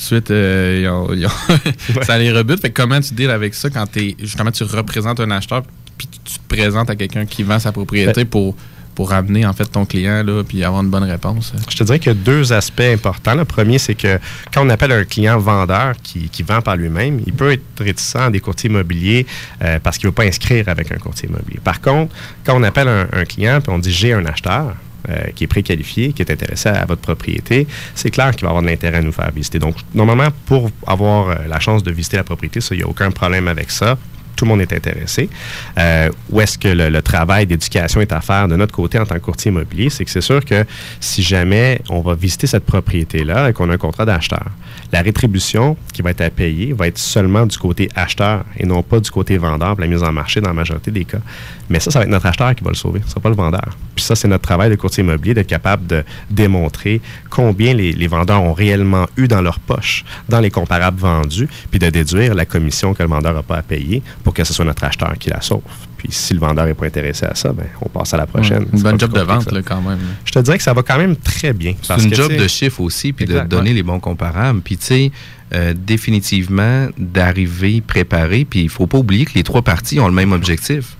de suite, euh, ils ont- ils ont- ça les rebute. Fait que comment tu deals avec ça quand es, justement tu représentes un acheteur, puis tu te présentes à quelqu'un qui vend sa propriété Ben- pour, pour amener en fait ton client, là, puis avoir une bonne réponse? Je te dirais qu'il y a deux aspects importants. Le premier, c'est que quand on appelle un client vendeur qui, qui vend par lui-même, il peut être réticent à des courtiers immobiliers euh, parce qu'il ne veut pas inscrire avec un courtier immobilier. Par contre, quand on appelle un, un client et on dit j'ai un acheteur, euh, qui est préqualifié, qui est intéressé à, votre propriété, c'est clair qu'il va avoir de l'intérêt à nous faire visiter. Donc, normalement, pour avoir euh, la chance de visiter la propriété, il n'y a aucun problème avec ça tout le monde est intéressé. Euh, où est-ce que le, travail d'éducation est à faire de notre côté en tant que courtier immobilier? C'est que c'est sûr que si jamais on va visiter cette propriété-là et qu'on a un contrat d'acheteur, la rétribution qui va être à payer va être seulement du côté acheteur et non pas du côté vendeur pour la mise en marché dans la majorité des cas. Mais ça, ça va être notre acheteur qui va le sauver, ce sera pas le vendeur. Puis ça, c'est notre travail de courtier immobilier d'être capable de démontrer combien les vendeurs ont réellement eu dans leur poche dans les comparables vendus, puis de déduire la commission que le vendeur n'a pas à payer pour que ce soit notre acheteur qui la sauve. Puis si le vendeur n'est pas intéressé à ça, ben, on passe à la prochaine. une bonne job de vente, là, quand même. Je te dirais que ça va quand même très bien. C'est une job de chiffre aussi, puis de donner les bons comparables. Puis tu sais, euh, définitivement, d'arriver préparé, puis il faut pas oublier que les trois parties ont le même objectif.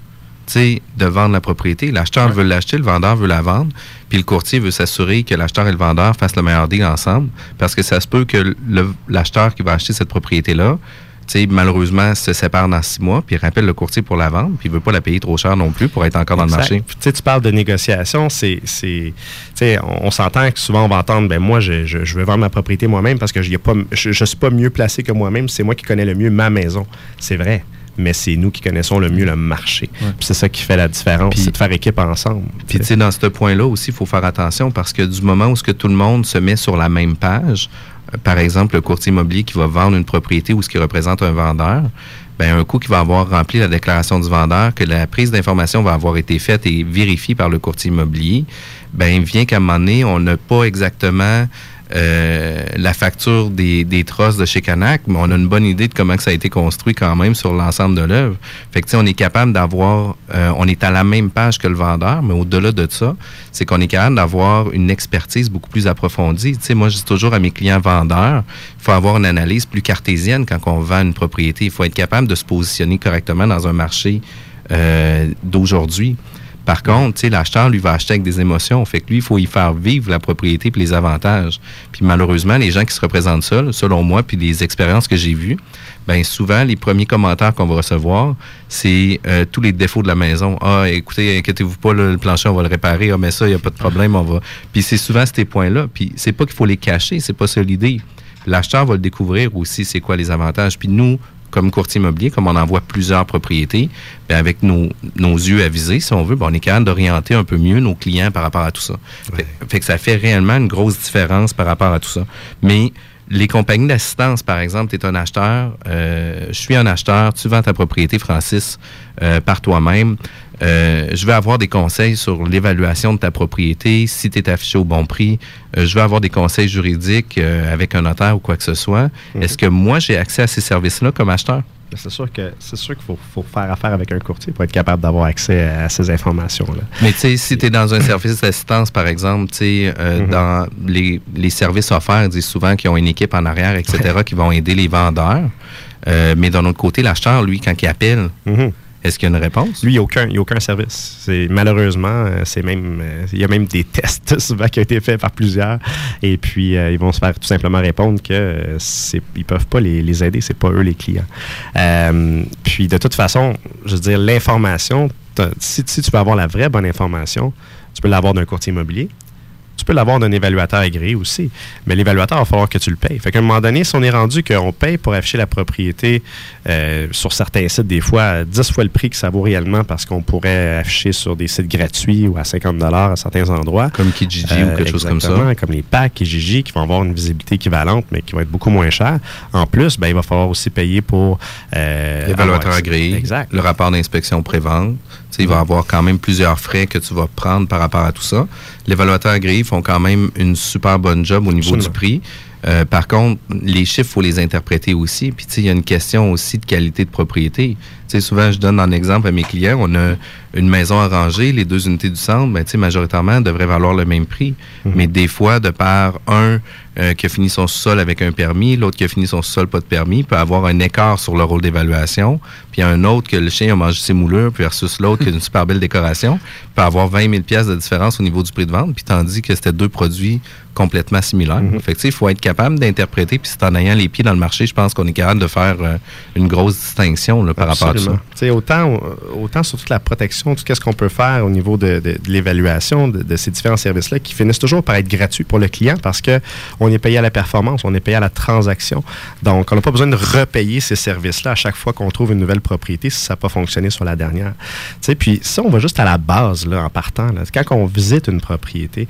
Tu sais, de vendre la propriété. L'acheteur veut l'acheter, le vendeur veut la vendre, puis le courtier veut s'assurer que l'acheteur et le vendeur fassent le meilleur deal ensemble, parce que ça se peut que l'acheteur qui va acheter cette propriété-là malheureusement, se sépare dans six mois, puis rappelle le courtier pour la vendre, puis il veut pas la payer trop cher non plus pour être encore dans le marché. tu parles de négociation, c'est, on, on s'entend que souvent on va entendre, ben moi, je, je, veux vendre ma propriété moi-même parce que je, pas, je, suis pas mieux placé que moi-même, c'est moi qui connais le mieux ma maison. C'est vrai mais c'est nous qui connaissons le mieux le marché. C'est ça qui fait la différence, c'est de faire équipe ensemble. Puis tu sais, dans ce point-là aussi, il faut faire attention parce que du moment où ce que tout le monde se met sur la même page, par exemple, le courtier immobilier qui va vendre une propriété ou ce qui représente un vendeur, ben, un coup qui va avoir rempli la déclaration du vendeur, que la prise d'information va avoir été faite et vérifiée par le courtier immobilier, ben, vient qu'à un moment donné, on n'a pas exactement euh, la facture des, trosses de chez Canac, mais on a une bonne idée de comment ça a été construit quand même sur l'ensemble de l'œuvre. Fait que, on est capable d'avoir, euh, on est à la même page que le vendeur, mais au-delà de ça, c'est qu'on est capable d'avoir une expertise beaucoup plus approfondie. Tu sais, moi, je dis toujours à mes clients vendeurs, il faut avoir une analyse plus cartésienne quand on vend une propriété. Il faut être capable de se positionner correctement dans un marché euh, d'aujourd'hui. Par contre, l'acheteur, lui, va acheter avec des émotions. Fait que lui, il faut y faire vivre la propriété et les avantages. Puis malheureusement, les gens qui se représentent seuls, selon moi, puis les expériences que j'ai vues, ben souvent, les premiers commentaires qu'on va recevoir, c'est euh, tous les défauts de la maison. Ah, écoutez, inquiétez-vous pas, le plancher, on va le réparer. Ah, mais ça, il n'y a pas de problème, on va... Puis c'est souvent ces points-là. Puis c'est pas qu'il faut les cacher, c'est pas ça l'idée. L'acheteur va le découvrir aussi, c'est quoi les avantages. Puis nous, comme courtier immobilier, comme on en voit plusieurs propriétés, bien avec nos, nos, yeux avisés, si on veut, bien on est capable d'orienter un peu mieux nos clients par rapport à tout ça. Fait, que ça fait réellement une grosse différence par rapport à tout ça. Mais les compagnies d'assistance, par exemple, tu es un acheteur, euh, je suis un acheteur, tu vends ta propriété, Francis, euh, par toi-même. Euh, je vais avoir des conseils sur l'évaluation de ta propriété, si tu es affiché au bon prix. Euh, je vais avoir des conseils juridiques euh, avec un notaire ou quoi que ce soit. Mhm. Est-ce que moi, j'ai accès à ces services-là comme acheteur? Ben, c'est sûr que c'est sûr qu'il faut, faire affaire avec un courtier pour être capable d'avoir accès à, ces informations-là. Mais tu sais, si tu es dans un service d'assistance, par exemple, tu sais, mhm. dans les, services offerts, ils disent souvent qu'ils ont une équipe en arrière, etc., qui vont aider les vendeurs. mais d'un autre côté, l'acheteur, lui, quand il appelle, mhm. Est-ce qu'il y a une réponse? Lui, il n'y a aucun, a aucun service. C'est, malheureusement, euh, c'est même, euh, il y a même des tests souvent qui ont été faits par plusieurs. Et puis, euh, ils vont se faire tout simplement répondre que c'est, ils peuvent pas les, aider, c'est pas eux les clients. puis, de toute façon, je veux dire, l'information, si, si tu veux avoir la vraie bonne information, tu peux l'avoir d'un courtier immobilier, tu peux l'avoir d'un évaluateur agréé aussi. Mais l'évaluateur, il va falloir que tu le payes. Fait qu'à un moment donné, si on est rendu qu'on paye pour afficher la propriété euh, sur certains sites, des fois, 10 fois le prix que ça vaut réellement parce qu'on pourrait afficher sur des sites gratuits ou à 50 à certains endroits. Comme Kijiji ou quelque chose comme ça. Comme les packs Kijiji qui vont avoir une visibilité équivalente, mais qui va être beaucoup moins cher. En plus, ben, il va falloir aussi payer pour... Euh, L'évaluateur agréé. Exact. Le rapport d'inspection pré-vente. Il va y avoir quand même plusieurs frais que tu vas prendre par rapport à tout ça. L'évaluateur agréé font quand même une super bonne job au niveau du prix. Euh, par contre, les chiffres, faut les interpréter aussi. Puis, tu sais, il y a une question aussi de qualité de propriété. Tu sais, souvent, je donne un exemple à mes clients. On a une maison arrangée, les deux unités du centre, ben, tu sais, majoritairement, devraient valoir le même prix. Mhm. Mais des fois, de par un euh, qui a fini son sol avec un permis, l'autre qui a fini son sol pas de permis, peut avoir un écart sur le rôle d'évaluation. Puis, il y a un autre que le chien a mangé ses moulures, puis versus l'autre qui a une super belle décoration, peut avoir 20 000 pièces de différence au niveau du prix de vente. Puis, tandis que c'était deux produits complètement similaires. Fait que, tu sais, il faut être capable d'interpréter, puis c'est en ayant les pieds dans le marché, je pense qu'on est capable de faire euh, une grosse distinction là, par rapport à ça. Tu sais, Autant, autant sur toute la protection, tout ce qu'on peut faire au niveau de, de- de l'évaluation de, de ces différents services-là qui finissent toujours par être gratuits pour le client parce que on est payé à la performance, on est payé à la transaction. Donc, on n'a pas besoin de repayer ces services-là à chaque fois qu'on trouve une nouvelle propriété si ça n'a pas fonctionné sur la dernière. Tu sais, puis ça, on va juste à la base là, en partant. là. Quand on visite une propriété,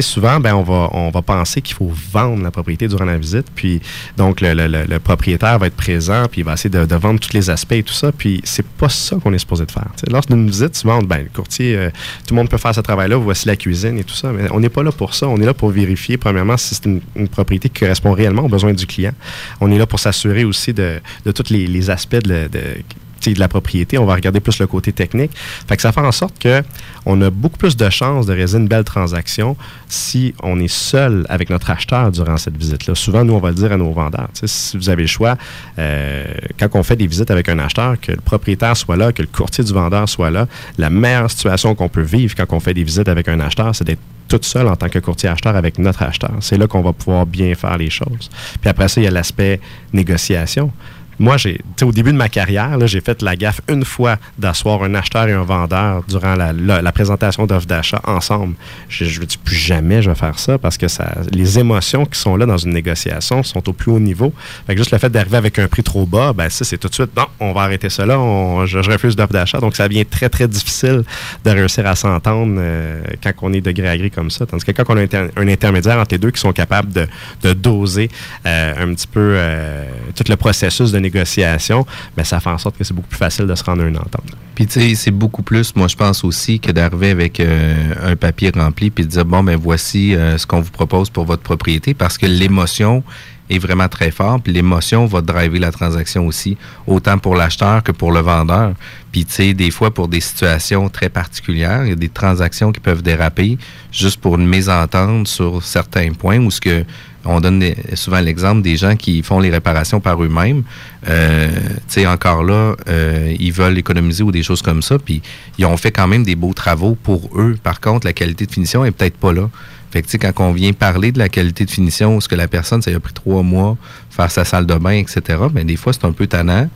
souvent, ben, on, va, on va penser qu'il faut vendre la propriété durant la visite. Puis, donc, le, propriétaire va être présent, puis il va essayer de, vendre tous les aspects et tout ça. Puis, c'est pas ça qu'on est supposé de faire. Lors d'une visite, souvent, ben, le courtier, euh, tout le monde peut faire ce travail-là. Voici la cuisine et tout ça. Mais on n'est pas là pour ça. On est là pour vérifier, premièrement, si c'est une, propriété qui correspond réellement aux besoins du client. On est là pour s'assurer aussi de, tous les, aspects de, de- de la propriété, on va regarder plus le côté technique. Fait que ça fait en sorte que on a beaucoup plus de chances de réaliser une belle transaction si on est seul avec notre acheteur durant cette visite-là. Souvent, nous, on va le dire à nos vendeurs. Si vous avez le choix, euh, quand on fait des visites avec un acheteur, que le propriétaire soit là, que le courtier du vendeur soit là, la meilleure situation qu'on peut vivre quand on fait des visites avec un acheteur, c'est d'être toute seule en tant que courtier acheteur avec notre acheteur. C'est là qu'on va pouvoir bien faire les choses. Puis après ça, il y a l'aspect négociation. Moi, j'ai, au début de ma carrière, j'ai fait la gaffe une fois d'asseoir un acheteur et un vendeur durant la, la- présentation d'offres d'achat ensemble. Je ne dis plus jamais je vais faire ça parce que ça, les émotions qui sont là dans une négociation sont au plus haut niveau. Fait que juste le fait d'arriver avec un prix trop bas, ben ça, c'est tout de suite, non, on va arrêter là, on- je, refuse d'offre d'achat. Donc, ça devient très, très difficile de réussir à s'entendre euh, quand on est de gré à gré comme ça. Tandis que quand on a un intermédiaire entre les deux qui sont capables de, de doser euh, un petit peu euh, tout le processus de négociation, ben, ça fait en sorte que c'est beaucoup plus facile de se rendre à une entente. Puis tu sais, c'est beaucoup plus, moi je pense aussi, que d'arriver avec euh, un papier rempli puis de dire bon ben voici euh, ce qu'on vous propose pour votre propriété, parce que l'émotion est vraiment très forte, puis l'émotion va driver la transaction aussi, autant pour l'acheteur que pour le vendeur. Puis tu sais, des fois pour des situations très particulières, il y a des transactions qui peuvent déraper juste pour une mésentente sur certains points où ce que on donne souvent l'exemple des gens qui font les réparations par eux-mêmes. Euh, tu sais, encore là, euh, ils veulent économiser ou des choses comme ça, puis ils ont fait quand même des beaux travaux pour eux. Par contre, la qualité de finition est peut-être pas là. Fait quand on vient parler de la qualité de finition, ce que la personne, ça a pris trois mois, faire sa salle de bain, etc., ben, des fois, c'est un peu tannant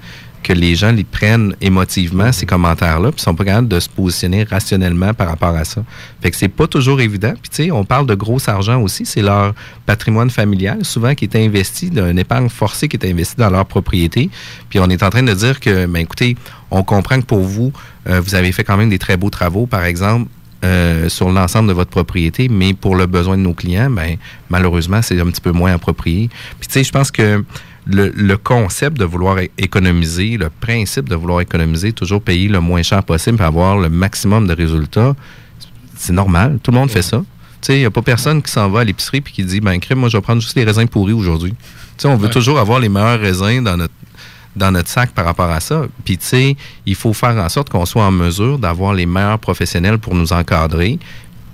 que les gens les prennent émotivement, ces commentaires-là, puis sont pas capables de se positionner rationnellement par rapport à ça. Fait que c'est pas toujours évident. Puis tu sais, on parle de gros argent aussi, c'est leur patrimoine familial, souvent qui est investi, d'une épargne forcée qui est investie dans leur propriété. Puis on est en train de dire que, ben écoutez, on comprend que pour vous, euh, vous avez fait quand même des très beaux travaux, par exemple, euh, sur l'ensemble de votre propriété, mais pour le besoin de nos clients, ben malheureusement, c'est un petit peu moins approprié. Puis tu sais, je pense que le, le concept de vouloir économiser, le principe de vouloir économiser, toujours payer le moins cher possible pour avoir le maximum de résultats, c'est normal. Tout le monde fait ça. Il n'y a pas personne qui s'en va à l'épicerie et qui dit, ben, crème, moi, je vais prendre juste les raisins pourris aujourd'hui. On veut Ouais. toujours avoir les meilleurs raisins dans notre dans notre sac par rapport à ça. Puis, tu sais, il faut faire en sorte qu'on soit en mesure d'avoir les meilleurs professionnels pour nous encadrer.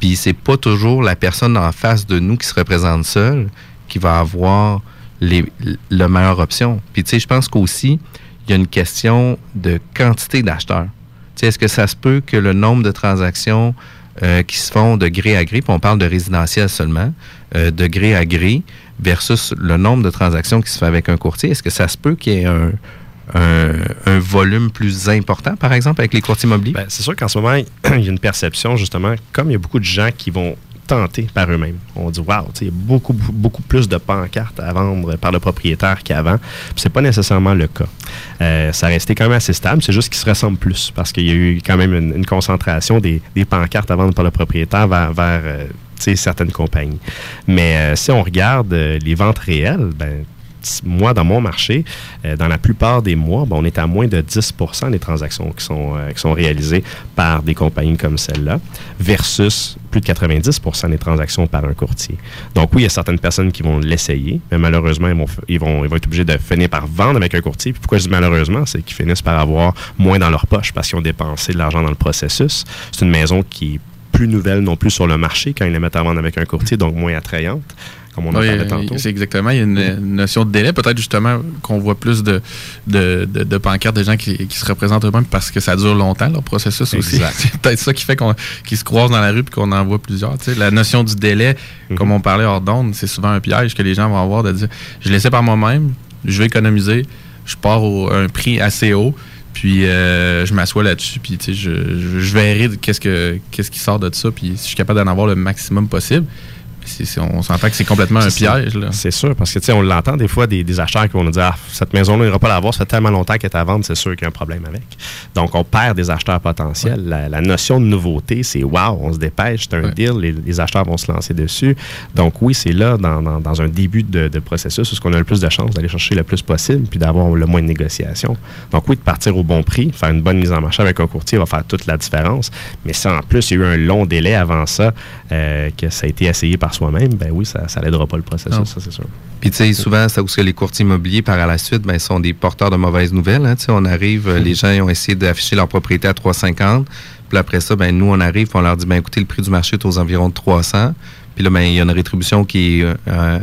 Puis, c'est pas toujours la personne en face de nous qui se représente seule qui va avoir les, la meilleure option. Puis, tu sais, je pense qu'aussi, il y a une question de quantité d'acheteurs. Tu sais, est-ce que ça se peut que le nombre de transactions euh, qui se font de gré à gré, puis on parle de résidentiel seulement, euh, de gré à gré, versus le nombre de transactions qui se fait avec un courtier, est-ce que ça se peut qu'il y ait un, un, volume plus important, par exemple, avec les courtiers immobiliers? Ben, c'est sûr qu'en ce moment, il y a une perception, justement, comme il y a beaucoup de gens qui vont tenter par eux-mêmes. On dit, wow, il y a beaucoup, plus de pancartes à vendre par le propriétaire qu'avant. C'est pas nécessairement le cas. Euh, ça restait quand même assez stable, c'est juste qu'ils se ressemblent plus parce qu'il y a eu quand même une, concentration des, pancartes à vendre par le propriétaire vers, euh, certaines compagnies. Mais euh, si on regarde les ventes réelles, ben, moi, dans mon marché, euh, dans la plupart des mois, ben, on est à moins de 10 des transactions qui sont, euh, qui sont réalisées par des compagnies comme celle-là, versus plus de 90 des transactions par un courtier. Donc oui, il y a certaines personnes qui vont l'essayer, mais malheureusement, ils vont, ils, vont, ils vont être obligés de finir par vendre avec un courtier. Puis pourquoi je dis malheureusement, c'est qu'ils finissent par avoir moins dans leur poche parce qu'ils ont dépensé de l'argent dans le processus. C'est une maison qui plus nouvelle non plus sur le marché quand ils la mettent à vendre avec un courtier, donc moins attrayante comme on en Oui, parlait tantôt. C'est exactement. Il y a une, une notion de délai. Peut-être justement qu'on voit plus de, de, de, de pancartes de gens qui, qui se représentent eux-mêmes parce que ça dure longtemps, leur processus aussi. C'est peut-être ça qui fait qu'on qu'ils se croisent dans la rue et qu'on en voit plusieurs. Tu sais, la notion du délai, Mhm. comme on parlait hors d'onde, c'est souvent un piège que les gens vont avoir de dire je l'essaie par moi-même, je vais économiser, je pars au- à un prix assez haut. Puis euh, je m'assois là-dessus, puis je, je, je verrai qu'est-ce que qu'est-ce qui sort de ça, puis si je suis capable d'en avoir le maximum possible. C'est- on s'entend que c'est complètement un ça. piège. C'est sûr, parce que tu sais, on l'entend des fois des, des acheteurs qui vont nous dire ah, cette maison-là, il n'ira pas la voir, ça fait tellement longtemps qu'elle est à vendre, c'est sûr qu'il y a un problème avec. Donc, on perd des acheteurs potentiels. La, la notion de nouveauté, c'est wow, on se dépêche, c'est un deal, les, les acheteurs vont se lancer dessus. Donc, oui, c'est là, dans, dans- dans un début de, de processus, où on a le plus de chances d'aller chercher le plus possible, puis d'avoir le moins de négociations. Donc, oui, de partir au bon prix, faire une bonne mise en marché avec un courtier va faire toute la différence. Mais si en plus, il y a eu un long délai avant ça, euh, que ça a été essayé par soi-même, ben oui, ça ça n'aidera pas le processus, Non. ça c'est sûr. Puis, tu sais, souvent, c'est où que les courtiers immobiliers, par la suite, ben, sont des porteurs de mauvaises nouvelles. hein. Tu sais, on arrive, euh, les gens ils ont essayé d'afficher leur propriété à 350. Puis après ça, ben, nous, on arrive, on leur dit, ben, écoutez, le prix du marché est aux environs de 300. Puis là, ben, il y a une rétribution qui est euh,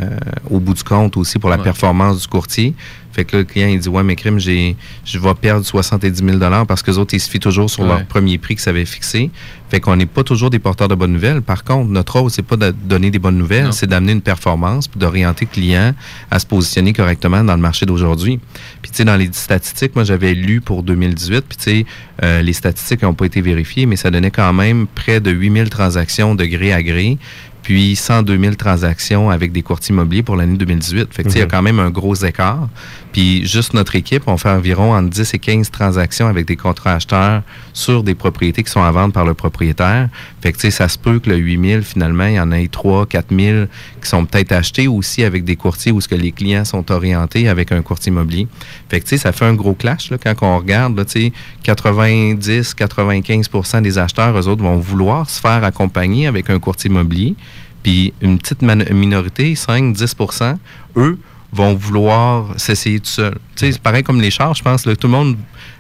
au bout du compte aussi pour la Ouais. performance du courtier. Fait que là, le client, il dit, ouais, mais crime, j'ai, je vais perdre 70 000 parce que les autres, ils se fient toujours sur Ouais. leur premier prix qu'ils avaient fixé. Fait qu'on n'est pas toujours des porteurs de bonnes nouvelles. Par contre, notre rôle, c'est pas de donner des bonnes nouvelles, c'est d'amener une performance puis d'orienter le client à se positionner correctement dans le marché d'aujourd'hui. Puis, tu sais, dans les statistiques, moi, j'avais lu pour 2018, puis, tu sais, euh, les statistiques n'ont pas été vérifiées, mais ça donnait quand même près de 8000 transactions de gré à gré, puis 102 000 transactions avec des courtiers immobiliers pour l'année 2018. Fait que, tu sais, il y a Mhm. quand même un gros écart. Puis, juste notre équipe, on fait environ entre 10 et 15 transactions avec des contrats acheteurs sur des propriétés qui sont à vendre par le propriétaire. Fait que, tu sais, ça se peut que le 8000, finalement, il y en ait 3, 4000 qui sont peut-être achetés aussi avec des courtiers où ce que les clients sont orientés avec un courtier immobilier. Fait que, tu sais, ça fait un gros clash, là, quand on regarde, tu sais, 90, 95% des acheteurs, eux autres, vont vouloir se faire accompagner avec un courtier immobilier. Puis une petite minorité, 5-10% eux, vont vouloir s'essayer tout seul. Tu sais, c'est pareil comme les chars, je pense. là, tout le monde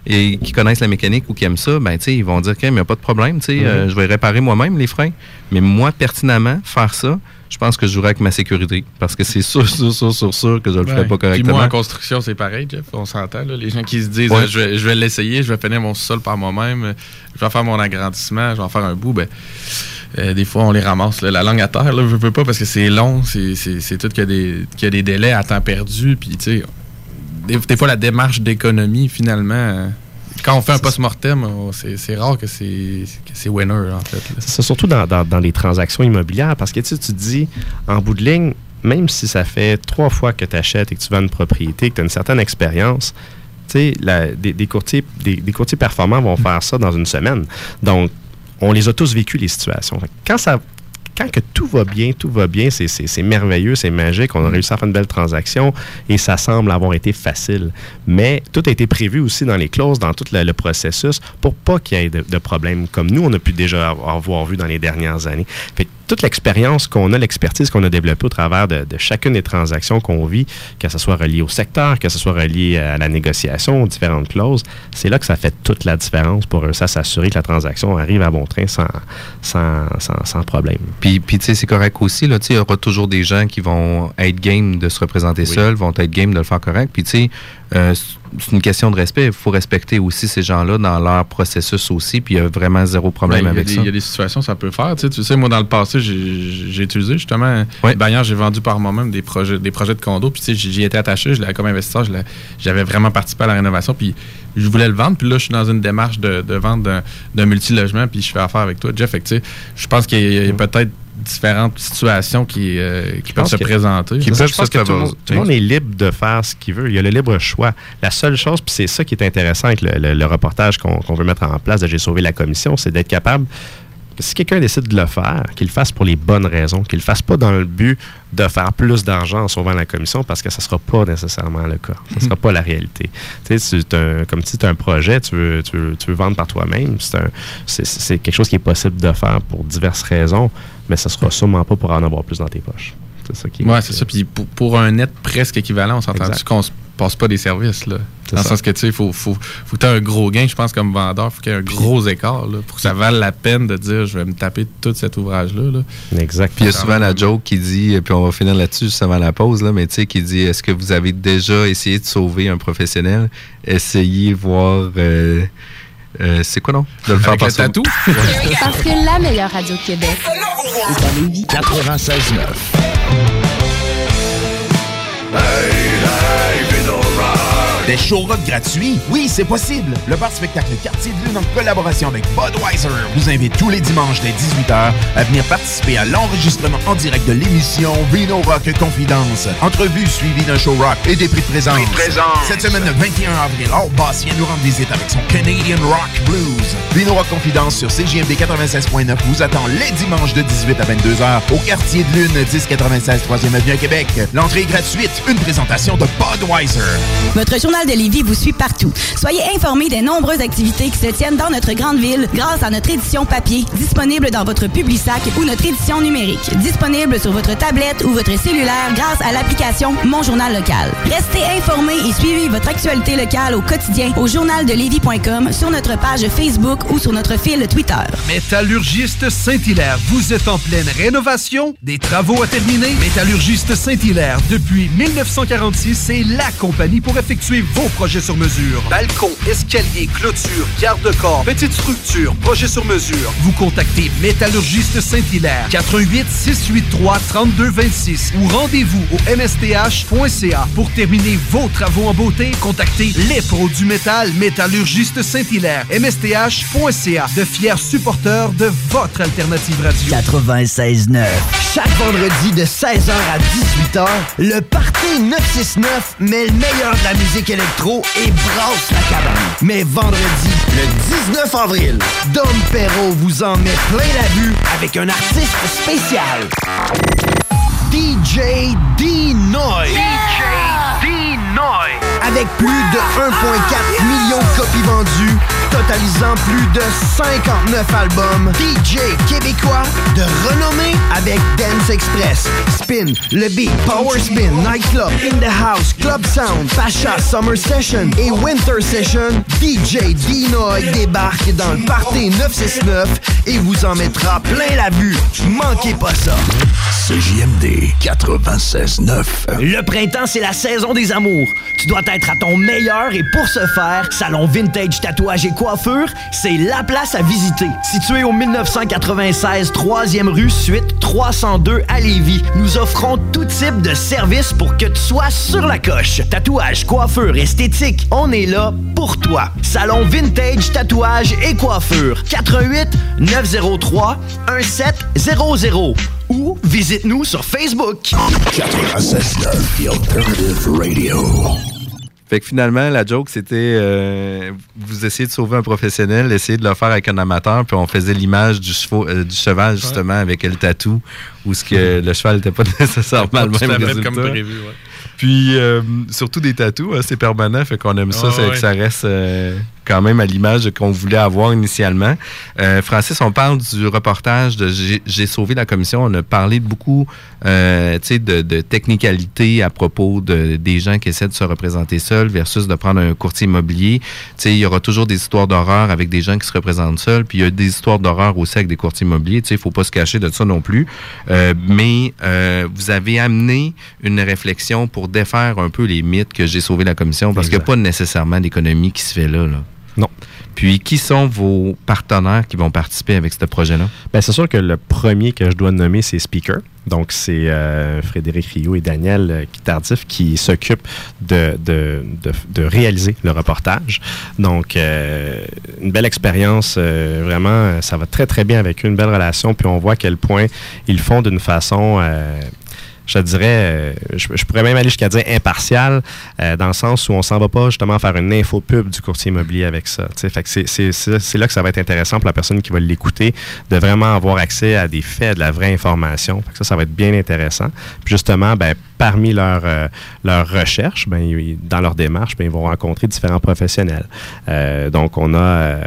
et, qui connaissent la mécanique ou qui aiment ça, ben, tu sais, ils vont dire, OK, mais il n'y a pas de problème, tu sais, euh, je vais réparer moi-même les freins. Mais moi, pertinemment, faire ça, je pense que je jouerai avec ma sécurité. Parce que c'est sûr, sûr, sûr, sûr, sûr que je le ferai pas Puis correctement. moi, en construction, c'est pareil, Jeff. On s'entend. Les gens qui se disent Ouais. euh, je vais, je vais l'essayer, je vais finir mon sol par moi-même, je vais faire mon agrandissement, je vais en faire un bout. Ben, euh, des fois, on les ramasse là, la langue à terre. Là, je veux pas parce que c'est long, c'est tout qu'il y, a des- qu'il y a des délais à temps perdu. Puis, tu sais, des, des fois, la démarche d'économie, finalement, euh, quand on fait un post-mortem, c'est rare que c'est winner, en fait. C'est surtout dans, dans- dans les transactions immobilières, parce que tu te dis, en bout de ligne, même si ça fait trois fois que tu achètes et que tu vends une propriété, que tu as une certaine expérience, tu sais, la- des, des courtiers, des, des courtiers performants vont faire ça dans une semaine. Donc, on les a tous vécu, les situations. Quand ça quand que tout va bien, tout va bien, c'est- merveilleux, c'est magique, on a réussi à faire une belle transaction et ça semble avoir été facile. Mais tout a été prévu aussi dans les clauses, dans tout le, processus, pour pas qu'il y ait de, de problèmes comme nous, on a pu déjà avoir, vu dans les dernières années. Toute l'expérience qu'on a, l'expertise qu'on a développée au travers de, de chacune des transactions qu'on vit, que ce soit relié au secteur, que ce soit relié à la négociation, aux différentes clauses, c'est là que ça fait toute la différence pour réussir à s'assurer que la transaction arrive à bon train sans, sans, sans, sans problème. Puis, puis tu sais, c'est correct aussi. Là, Tu sais, il y aura toujours des gens qui vont être game de se représenter Oui. seuls, vont être game de le faire correct. Puis, tu sais, euh, c'est- une question de respect. Il faut respecter aussi ces gens-là dans leur processus aussi. Puis, il y a vraiment zéro problème Ben, avec des- ça. Il y a des situations, ça peut faire. Tu sais, tu sais, moi, dans le passé, j'ai utilisé justement. Bannière, j'ai vendu par moi-même des projets, des projets de condo. Puis, tu sais, j'y étais attaché. Je comme investisseur. J'avais vraiment participé à la rénovation. Puis, je voulais le vendre. Puis là, je suis dans une démarche de, de vente d'un- multilogement. Puis, je fais affaire avec toi, Jeff. Fait que, tu sais, je pense qu'il y a, il y a peut-être différentes situations qui, euh, qui peuvent se que- présenter. Je pense que tout le, monde, tout le monde est libre de faire ce qu'il veut. Il y a le libre choix. La seule chose, puis c'est ça qui est intéressant avec le, le- le reportage qu'on veut mettre en place de J'ai sauvé la commission, c'est d'être capable, si quelqu'un décide de le faire, qu'il le fasse pour les bonnes raisons, qu'il le fasse pas dans le but de faire plus d'argent en sauvant la commission, parce que ça sera pas nécessairement le cas. Ça sera pas la réalité. Tu sais, un- comme si tu as un projet, tu veux, tu veux, tu veux vendre par toi-même, c'est quelque chose qui est possible de faire pour diverses raisons, mais ça sera sûrement pas pour en avoir plus dans tes poches. C'est ça qui est- Ouais, c'est ça. Puis pour, pour un net presque équivalent, on s'entend qu'on se passe pas des services. Là. Dans le sens que tu sais, il faut, faut, faut que tu aies un gros gain, je pense, comme vendeur, faut qu'il y ait un gros écart là, pour que ça vale la peine de dire je vais me taper tout cet ouvrage-là. Là. Exact. Puis il y a souvent la joke qui dit, puis on va finir là-dessus juste avant la pause, là, mais tu sais, qui dit est-ce que vous avez déjà essayé de sauver un professionnel? Essayez voir. euh, euh, c'est quoi non? De le faire Avec le tatou? Parce que la meilleure radio de Québec est à Lévis. 96.9. Des show rock gratuits? Oui, c'est possible. Le bar spectacle Quartier de Lune en collaboration avec Budweiser vous invite tous les dimanches dès 18h à venir participer à l'enregistrement en direct de l'émission Reno Rock Confidence. Entrevue suivie d'un show rock et des prix de présence. Cette semaine, le 21 avril, Art Boss vient nous rendre visite avec son Canadian Rock Blues. Reno Rock Confidence sur CJMD 96.9 vous attend les dimanches de 18 à 22h au Quartier de Lune 1096 3e Avenue à Québec. L'entrée est gratuite. Une présentation de Budweiser. Votre journal de Lévis vous suit partout. Soyez informés des nombreuses activités qui se tiennent dans notre grande ville grâce à notre édition papier, disponible dans votre Publisac ou notre édition numérique, disponible sur votre tablette ou votre cellulaire grâce à l'application Mon Journal Local. Restez informés et suivez votre actualité locale au quotidien au journaldelévis.com, sur notre page Facebook ou sur notre fil Twitter. Métallurgiste Saint-Hilaire, vous êtes en pleine rénovation, des travaux à terminer. Métallurgiste Saint-Hilaire, depuis 1946, c'est la compagnie pour effectuer vos projets sur mesure. Balcon, escalier, clôture, garde-corps, petite structure, projet sur mesure. Vous contactez Métallurgiste Saint-Hilaire, 88 683 3226 ou rendez-vous au msth.ca pour terminer vos travaux en beauté. Contactez les pros du métal, Métallurgiste Saint-Hilaire, msth.ca, de fiers supporters de votre alternative radio. 96.9. Chaque vendredi de 16h à 18h, le Party 969 met le meilleur de la musique électro et brasse la cabane. Mais vendredi, le 19 avril, Dom Perrault vous en met plein la vue avec un artiste spécial. DJ D-Noy. Avec plus de 1,4 million de copies vendues, totalisant plus de 59 albums, DJ québécois de renommée avec Dance Express, Spin, Le Beat, Power Spin, Nightclub, In the House, Club Sound, Pacha, Summer Session et Winter Session, DJ Dinoy débarque dans le Party 969 et vous en mettra plein la vue. Manquez pas ça. CJMD 96.9. Le printemps, c'est la saison des amours. Tu dois être à ton meilleur et pour ce faire, Salon Vintage Tatouage et C'est la place à visiter. Situé au 1996 3e rue Suite 302 à Lévis, nous offrons tout type de services pour que tu sois sur la coche. Tatouage, coiffure, esthétique, on est là pour toi. Salon Vintage Tatouage et Coiffure. 88 903 1700 ou visite-nous sur Facebook. 96.9, The Alternative Radio. Fait que finalement, la joke, c'était euh, vous essayez de sauver un professionnel, essayez de le faire avec un amateur, puis on faisait l'image du, euh, du cheval, justement, avec le tatou, où ce que le cheval n'était pas nécessairement Pas le même résultat. comme prévu, ouais. Puis, euh, surtout des tatous, hein, c'est permanent, fait qu'on aime ça, Ah, c'est ouais. que ça reste quand même à l'image qu'on voulait avoir initialement. Euh, Francis, on parle du reportage de J'ai sauvé la commission. On a parlé de beaucoup euh, tu sais, de, de technicalité à propos de, des gens qui essaient de se représenter seuls versus de prendre un courtier immobilier. Tu sais, il y aura toujours des histoires d'horreur avec des gens qui se représentent seuls, puis il y a des histoires d'horreur aussi avec des courtiers immobiliers. Tu sais, il faut pas se cacher de ça non plus. Euh, mais euh, vous avez amené une réflexion pour défaire un peu les mythes que j'ai sauvé la commission, parce qu'il n'y a pas nécessairement d'économie qui se fait là. là. Non. Puis, qui sont vos partenaires qui vont participer avec ce projet-là? Ben, c'est sûr que le premier que je dois nommer, c'est Speaker. Donc, c'est euh, Frédéric Rio et Daniel euh, Tardif qui s'occupent de, de, de, réaliser le reportage. Donc, euh, une belle expérience, vraiment, ça va très, très bien avec eux, une belle relation. Puis, on voit à quel point ils font d'une façon... je dirais, euh, je, je pourrais même aller jusqu'à dire impartial, euh, dans le sens où on s'en va pas justement faire une info pub du courtier immobilier avec ça. Fait que c'est là que ça va être intéressant pour la personne qui va l'écouter, de vraiment avoir accès à des faits, à de la vraie information. Fait que ça, ça va être bien intéressant. Puis justement, ben, parmi leurs euh, leurs recherches, ben, ils- dans leur démarche, ben, ils vont rencontrer différents professionnels. Euh, donc, on a, euh,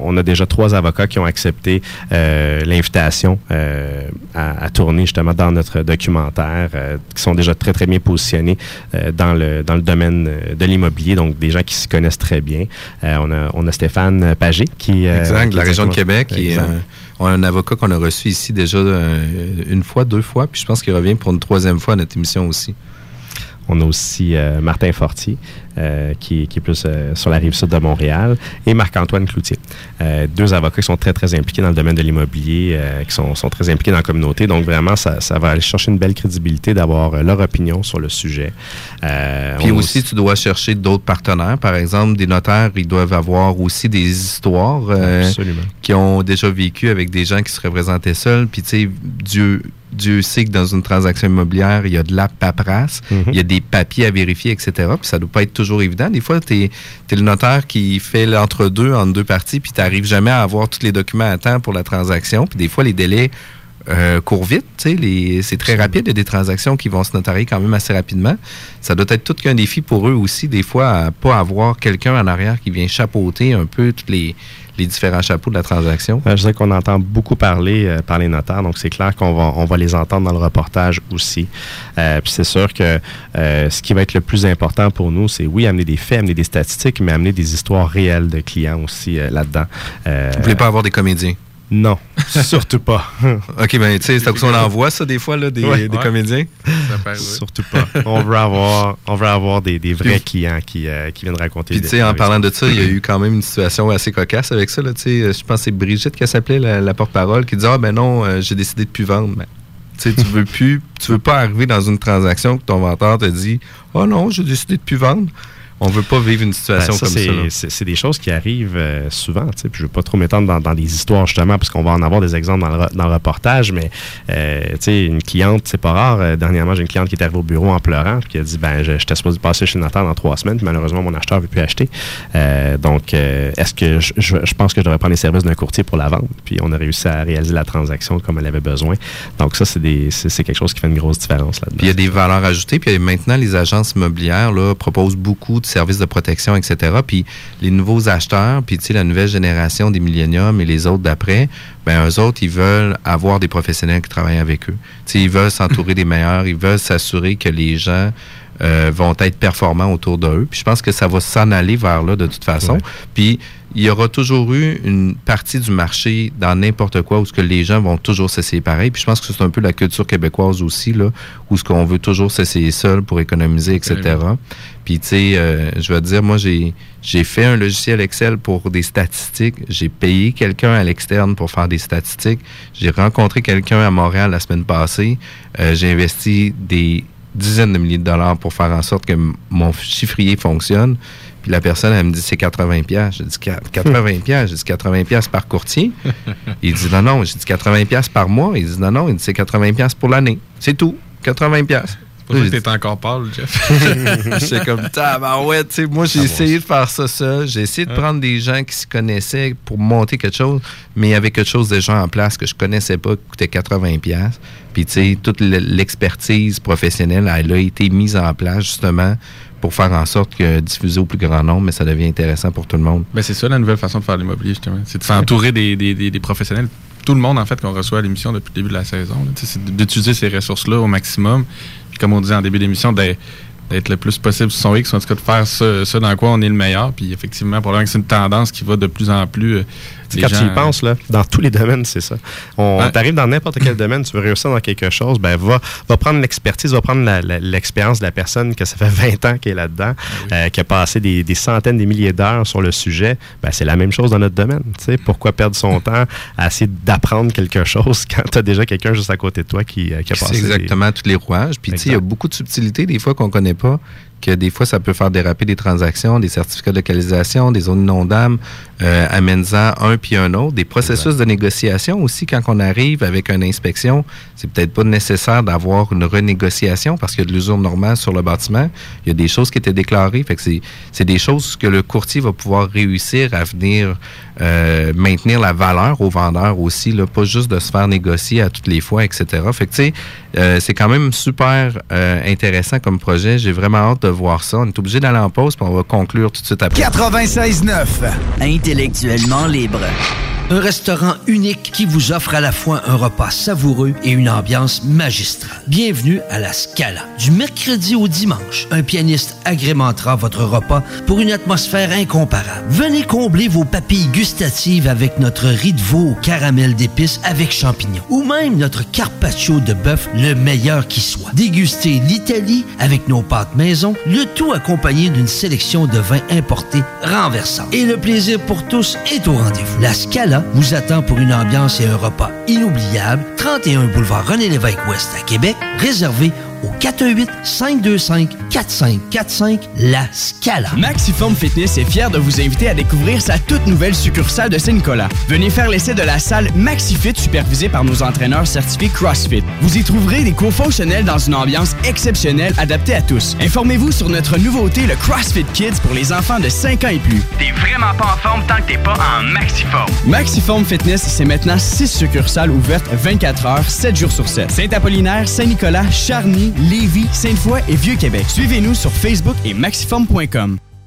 on a déjà trois avocats qui ont accepté euh, l'invitation euh, à, à tourner justement dans notre documentaire, euh, qui sont déjà très, très bien positionnés euh, dans, le, dans le domaine de l'immobilier, donc des gens qui s'y connaissent très bien. Euh, on, a, on a Stéphane Pagé qui... euh, Exact, de la région de Québec. Euh, on a un avocat qu'on a reçu ici déjà euh, une fois, deux fois, puis je pense qu'il revient pour une troisième fois à notre émission aussi. On a aussi euh, Martin Fortier, euh, qui, qui est plus euh, sur la rive sud de Montréal, et Marc-Antoine Cloutier. Deux avocats qui sont très, très impliqués dans le domaine de l'immobilier, qui sont, sont très impliqués dans la communauté. Donc, vraiment, ça, ça va aller chercher une belle crédibilité d'avoir leur opinion sur le sujet. Puis aussi, tu dois chercher d'autres partenaires. Par exemple, des notaires, ils doivent avoir aussi des histoires qui ont déjà vécu avec des gens qui se représentaient seuls. Puis, tu sais, Dieu, Dieu sait que dans une transaction immobilière, il y a de la paperasse, Mhm. il y a des papiers à vérifier, etc. Puis, ça ne doit pas être toujours évident. Des fois, tu es, le notaire qui fait l'entre-deux entre deux parties, puis tu n'arrives jamais à avoir tous les documents à temps pour la transaction. Puis, des fois, les délais euh, courent vite. C'est très rapide. Il y a des transactions qui vont se notarier quand même assez rapidement. Ça doit être tout qu'un défi pour eux aussi, des fois, à pas avoir quelqu'un en arrière qui vient chapeauter un peu tous les, les différents chapeaux de la transaction? Euh, Je sais qu'on entend beaucoup parler euh, par les notaires, donc c'est clair qu'on va, on va les entendre dans le reportage aussi. Euh, puis c'est sûr que euh, ce qui va être le plus important pour nous, c'est oui, amener des faits, amener des statistiques, mais amener des histoires réelles de clients aussi là-dedans. Vous voulez pas avoir des comédiens? Non, surtout pas. OK, ben tu sais, c'est à cause qu'on en voit ça des fois, là, des, Ouais. des Ouais. comédiens. Surtout pas. On veut avoir, on veut avoir des, des vrais clients qui, euh, qui viennent raconter. Puis, tu sais, en parlant de ça, il y a eu quand même une situation assez cocasse avec ça. Tu sais, je pense que c'est Brigitte qui s'appelait la, la porte-parole qui disait Ah, ben non, euh, j'ai décidé de plus vendre. Ben, tu tu veux plus, tu veux pas arriver dans une transaction que ton vendeur te dit Oh non, j'ai décidé de plus vendre. On veut pas vivre une situation Ben, ça, comme ça. C'est des choses qui arrivent euh, souvent. tu sais, Puis je veux pas trop m'étendre dans, dans des histoires, justement, parce qu'on va en avoir des exemples dans le, dans le reportage. Mais euh, tu sais, une cliente, c'est pas rare. euh, dernièrement, j'ai une cliente qui est arrivée au bureau en pleurant, puis qui a dit ben, je- J'étais supposé passer chez le notaire dans trois semaines, puis malheureusement, mon acheteur ne veut plus acheter. Euh, donc, euh, est-ce que je, je- je pense que je devrais prendre les services d'un courtier pour la vendre? Puis on a réussi à réaliser la transaction comme elle avait besoin. Donc, ça, c'est des- c'est c'est quelque chose qui fait une grosse différence là-dedans. Puis il y a des valeurs ajoutées. Puis maintenant, les agences immobilières là, proposent beaucoup de services de protection, etc. Puis les nouveaux acheteurs, puis la nouvelle génération des milléniums et les autres d'après, ben eux autres, ils veulent avoir des professionnels qui travaillent avec eux. Ils veulent s'entourer des meilleurs, ils veulent s'assurer que les gens euh, vont être performants autour d'eux. Puis je pense que ça va s'en aller vers là de toute façon. Ouais. Puis il y aura toujours eu une partie du marché dans n'importe quoi où ce que les gens vont toujours s'essayer pareil. Puis je pense que c'est un peu la culture québécoise aussi, là, où ce qu'on veut toujours s'essayer seul pour économiser, etc. Puis tu sais, euh, je vais te dire, moi j'ai j'ai fait un logiciel Excel pour des statistiques. J'ai payé quelqu'un à l'externe pour faire des statistiques. J'ai rencontré quelqu'un à Montréal la semaine passée. Euh, j'ai investi des dizaines de milliers de dollars pour faire en sorte que mon chiffrier fonctionne. Puis la personne, elle me dit, c'est 80 pièces. J'ai dit, Qua- 80 pièces. J'ai dit, 80 pièces par courtier. Il dit, non, non. J'ai dit, 80 pièces par mois. Il dit, non, non. Il dit, c'est 80 pièces pour l'année. C'est tout. 80 pièces. C'est pour ça que t'es encore pâle, Jeff. J'étais comme, ah ouais, tu sais, moi j'ai essayé de faire ça seul. J'ai essayé de prendre des gens qui se connaissaient pour monter quelque chose, mais il y avait quelque chose déjà en place que je connaissais pas, qui coûtait 80 pièces. Puis tu sais, toute le- l'expertise professionnelle, elle a été mise en place justement pour faire en sorte que diffuser au plus grand nombre, mais ça devient intéressant pour tout le monde. Ben, c'est ça la nouvelle façon de faire l'immobilier, justement. C'est de s'entourer des, des- des- des professionnels. Tout le monde, en fait, qu'on reçoit à l'émission depuis le début de la saison. C'est d'utiliser ces ressources-là au maximum. Comme on disait en début d'émission, d'être le plus possible sur son X, en tout cas de faire ça, ça dans quoi on est le meilleur. Puis effectivement, probablement que c'est une tendance qui va de plus en plus. Quand tu y penses, là, dans tous les domaines, c'est ça. On Ouais. t'arrive dans n'importe quel domaine, tu veux réussir dans quelque chose, ben va, va prendre l'expertise, va prendre l'expérience de la personne que ça fait 20 ans qu'elle est là-dedans, euh, qui a passé des, des centaines, des milliers d'heures sur le sujet. Ben, c'est la même chose dans notre domaine. tu sais. Pourquoi perdre son temps à essayer d'apprendre quelque chose quand tu as déjà quelqu'un juste à côté de toi qui, euh, qui a C'est passé des- exactement tous les rouages. Puis, tu sais, il y a beaucoup de subtilités, des fois, qu'on connaît pas, que des fois, ça peut faire déraper des transactions, des certificats de localisation, des zones non-dames, euh, amène-en un puis un autre. Des processus de négociation aussi, quand on arrive avec une inspection, c'est peut-être pas nécessaire d'avoir une renégociation parce qu'il y a de l'usure normale sur le bâtiment. Il y a des choses qui étaient déclarées. Fait que c'est des choses que le courtier va pouvoir réussir à venir euh, maintenir la valeur aux vendeurs aussi, là, pas juste de se faire négocier à toutes les fois, etc. Fait que, tu sais, euh, c'est quand même super euh, intéressant comme projet. J'ai vraiment hâte de voir ça. On est obligé d'aller en pause, puis on va conclure tout de suite après. 96.9 Intellectuellement libre. Un restaurant unique qui vous offre à la fois un repas savoureux et une ambiance magistrale. Bienvenue à la Scala. Du mercredi au dimanche, un pianiste agrémentera votre repas pour une atmosphère incomparable. Venez combler vos papilles gustatives avec notre riz de veau au caramel d'épices avec champignons ou même notre carpaccio de bœuf le meilleur qui soit. Dégustez l'Italie avec nos pâtes maison, le tout accompagné d'une sélection de vins importés renversants. Et le plaisir pour tous est au rendez-vous. La Scala vous attend pour une ambiance et un repas inoubliables. 31 boulevard René-Lévesque Ouest à Québec, réservé au 418-525-4545 La Scala. Maxiform Fitness est fier de vous inviter à découvrir sa toute nouvelle succursale de Saint-Nicolas. Venez faire l'essai de la salle MaxiFit supervisée par nos entraîneurs certifiés CrossFit. Vous y trouverez des cours fonctionnels dans une ambiance exceptionnelle adaptée à tous. Informez-vous sur notre nouveauté, le CrossFit Kids pour les enfants de 5 ans et plus. T'es vraiment pas en forme tant que t'es pas en maxiforme. Maxiform Fitness, c'est maintenant 6 succursales ouvertes 24 heures, 7 jours sur 7. Saint-Apollinaire, Saint-Nicolas, Charny, Lévis, Sainte-Foy et Vieux-Québec. Suivez-nous sur Facebook et maxiform.com.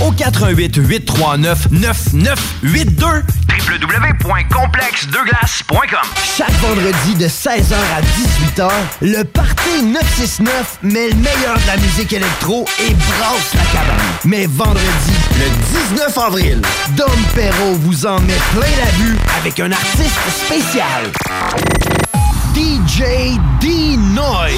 au 88 839 9982 www.complexdeglace.com Chaque vendredi de 16h à 18h, le Party 969 met le meilleur de la musique électro et brasse la cabane. Mais vendredi, le 19 avril, Dom Perrault vous en met plein la vue avec un artiste spécial. DJ D-Noy.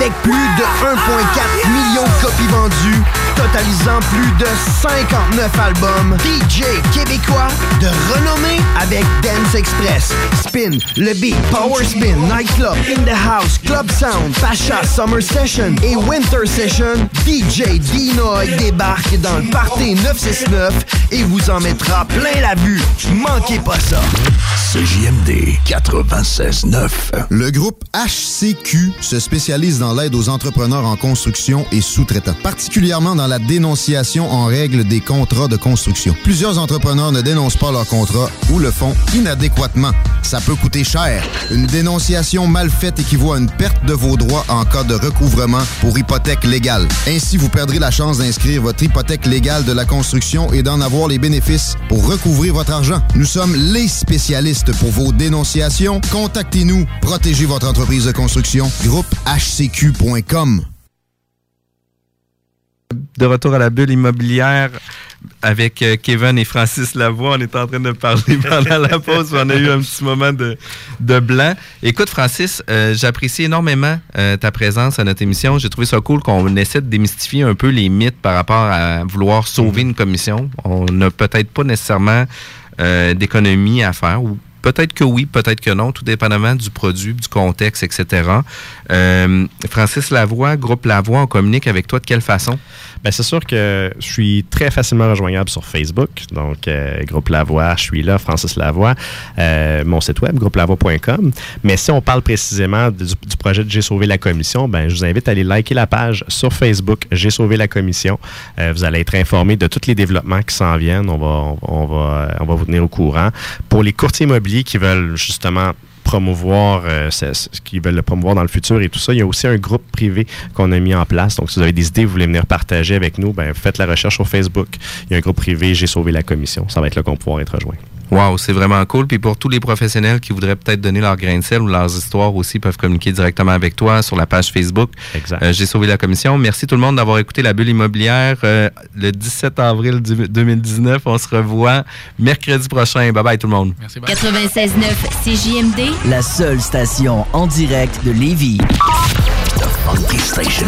Avec plus de 1,4 million de copies vendues, totalisant plus de 59 albums, DJ québécois de renommée avec Dance Express, Spin, Le Beat, Power Spin, Nightclub, In the House, Club Sound, Pacha, Summer Session et Winter Session, DJ Dinoy débarque dans le Party 969 et vous en mettra plein la vue. Manquez pas ça. CJMD 96.9. Le groupe HCQ se spécialise dans l'aide aux entrepreneurs en construction et sous-traitants, particulièrement dans la dénonciation en règle des contrats de construction. Plusieurs entrepreneurs ne dénoncent pas leurs contrats ou le font inadéquatement. Ça peut coûter cher. Une dénonciation mal faite équivaut à une perte de vos droits en cas de recouvrement pour hypothèque légale. Ainsi, vous perdrez la chance d'inscrire votre hypothèque légale de la construction et d'en avoir les bénéfices pour recouvrir votre argent. Nous sommes les spécialistes pour vos dénonciations. Contactez-nous. Protégez votre entreprise de construction. Groupe HCQ.com. De retour à la bulle immobilière avec euh, Kevin et Francis Lavoie. On est en train de parler pendant la pause. On a eu un petit moment de, de blanc. Écoute, Francis, euh, j'apprécie énormément euh, ta présence à notre émission. J'ai trouvé ça cool qu'on essaie de démystifier un peu les mythes par rapport à vouloir sauver une commission. On n'a peut-être pas nécessairement d'économie à faire ou Peut-être que oui, peut-être que non, tout dépendamment du produit, du contexte, etc. Euh, Francis Lavoie, groupe Lavoie, on communique avec toi de quelle façon? Bien, c'est sûr que je suis très facilement rejoignable sur Facebook. Donc, euh, groupe Lavoie, je suis là, Francis Lavoie. Euh, mon site web, groupe-lavoie.com. Mais si on parle précisément du, projet de J'ai sauvé la commission, ben, je vous invite à aller liker la page sur Facebook, J'ai sauvé la commission. Euh, vous allez être informé de tous les développements qui s'en viennent. On va, on, va, on va vous tenir au courant. Pour les courtiers immobiliers qui veulent justement promouvoir, euh, ce- ce- qui veulent le promouvoir dans le futur et tout ça. Il y a aussi un groupe privé qu'on a mis en place. Donc, si vous avez des idées, vous voulez venir partager avec nous, ben, faites la recherche sur Facebook. Il y a un groupe privé, J'ai sauvé la commission. Ça va être là qu'on pouvoir être rejoint. Wow, c'est vraiment cool. Puis pour tous les professionnels qui voudraient peut-être donner leur grain de sel ou leurs histoires aussi, peuvent communiquer directement avec toi sur la page Facebook. Euh, J'ai sauvé la commission. Merci tout le monde d'avoir écouté la bulle immobilière euh, le 17 avril du- 2019. On se revoit mercredi prochain. Bye bye tout le monde. 96.9 CJMD. La seule station en direct de Lévis. Funky Station.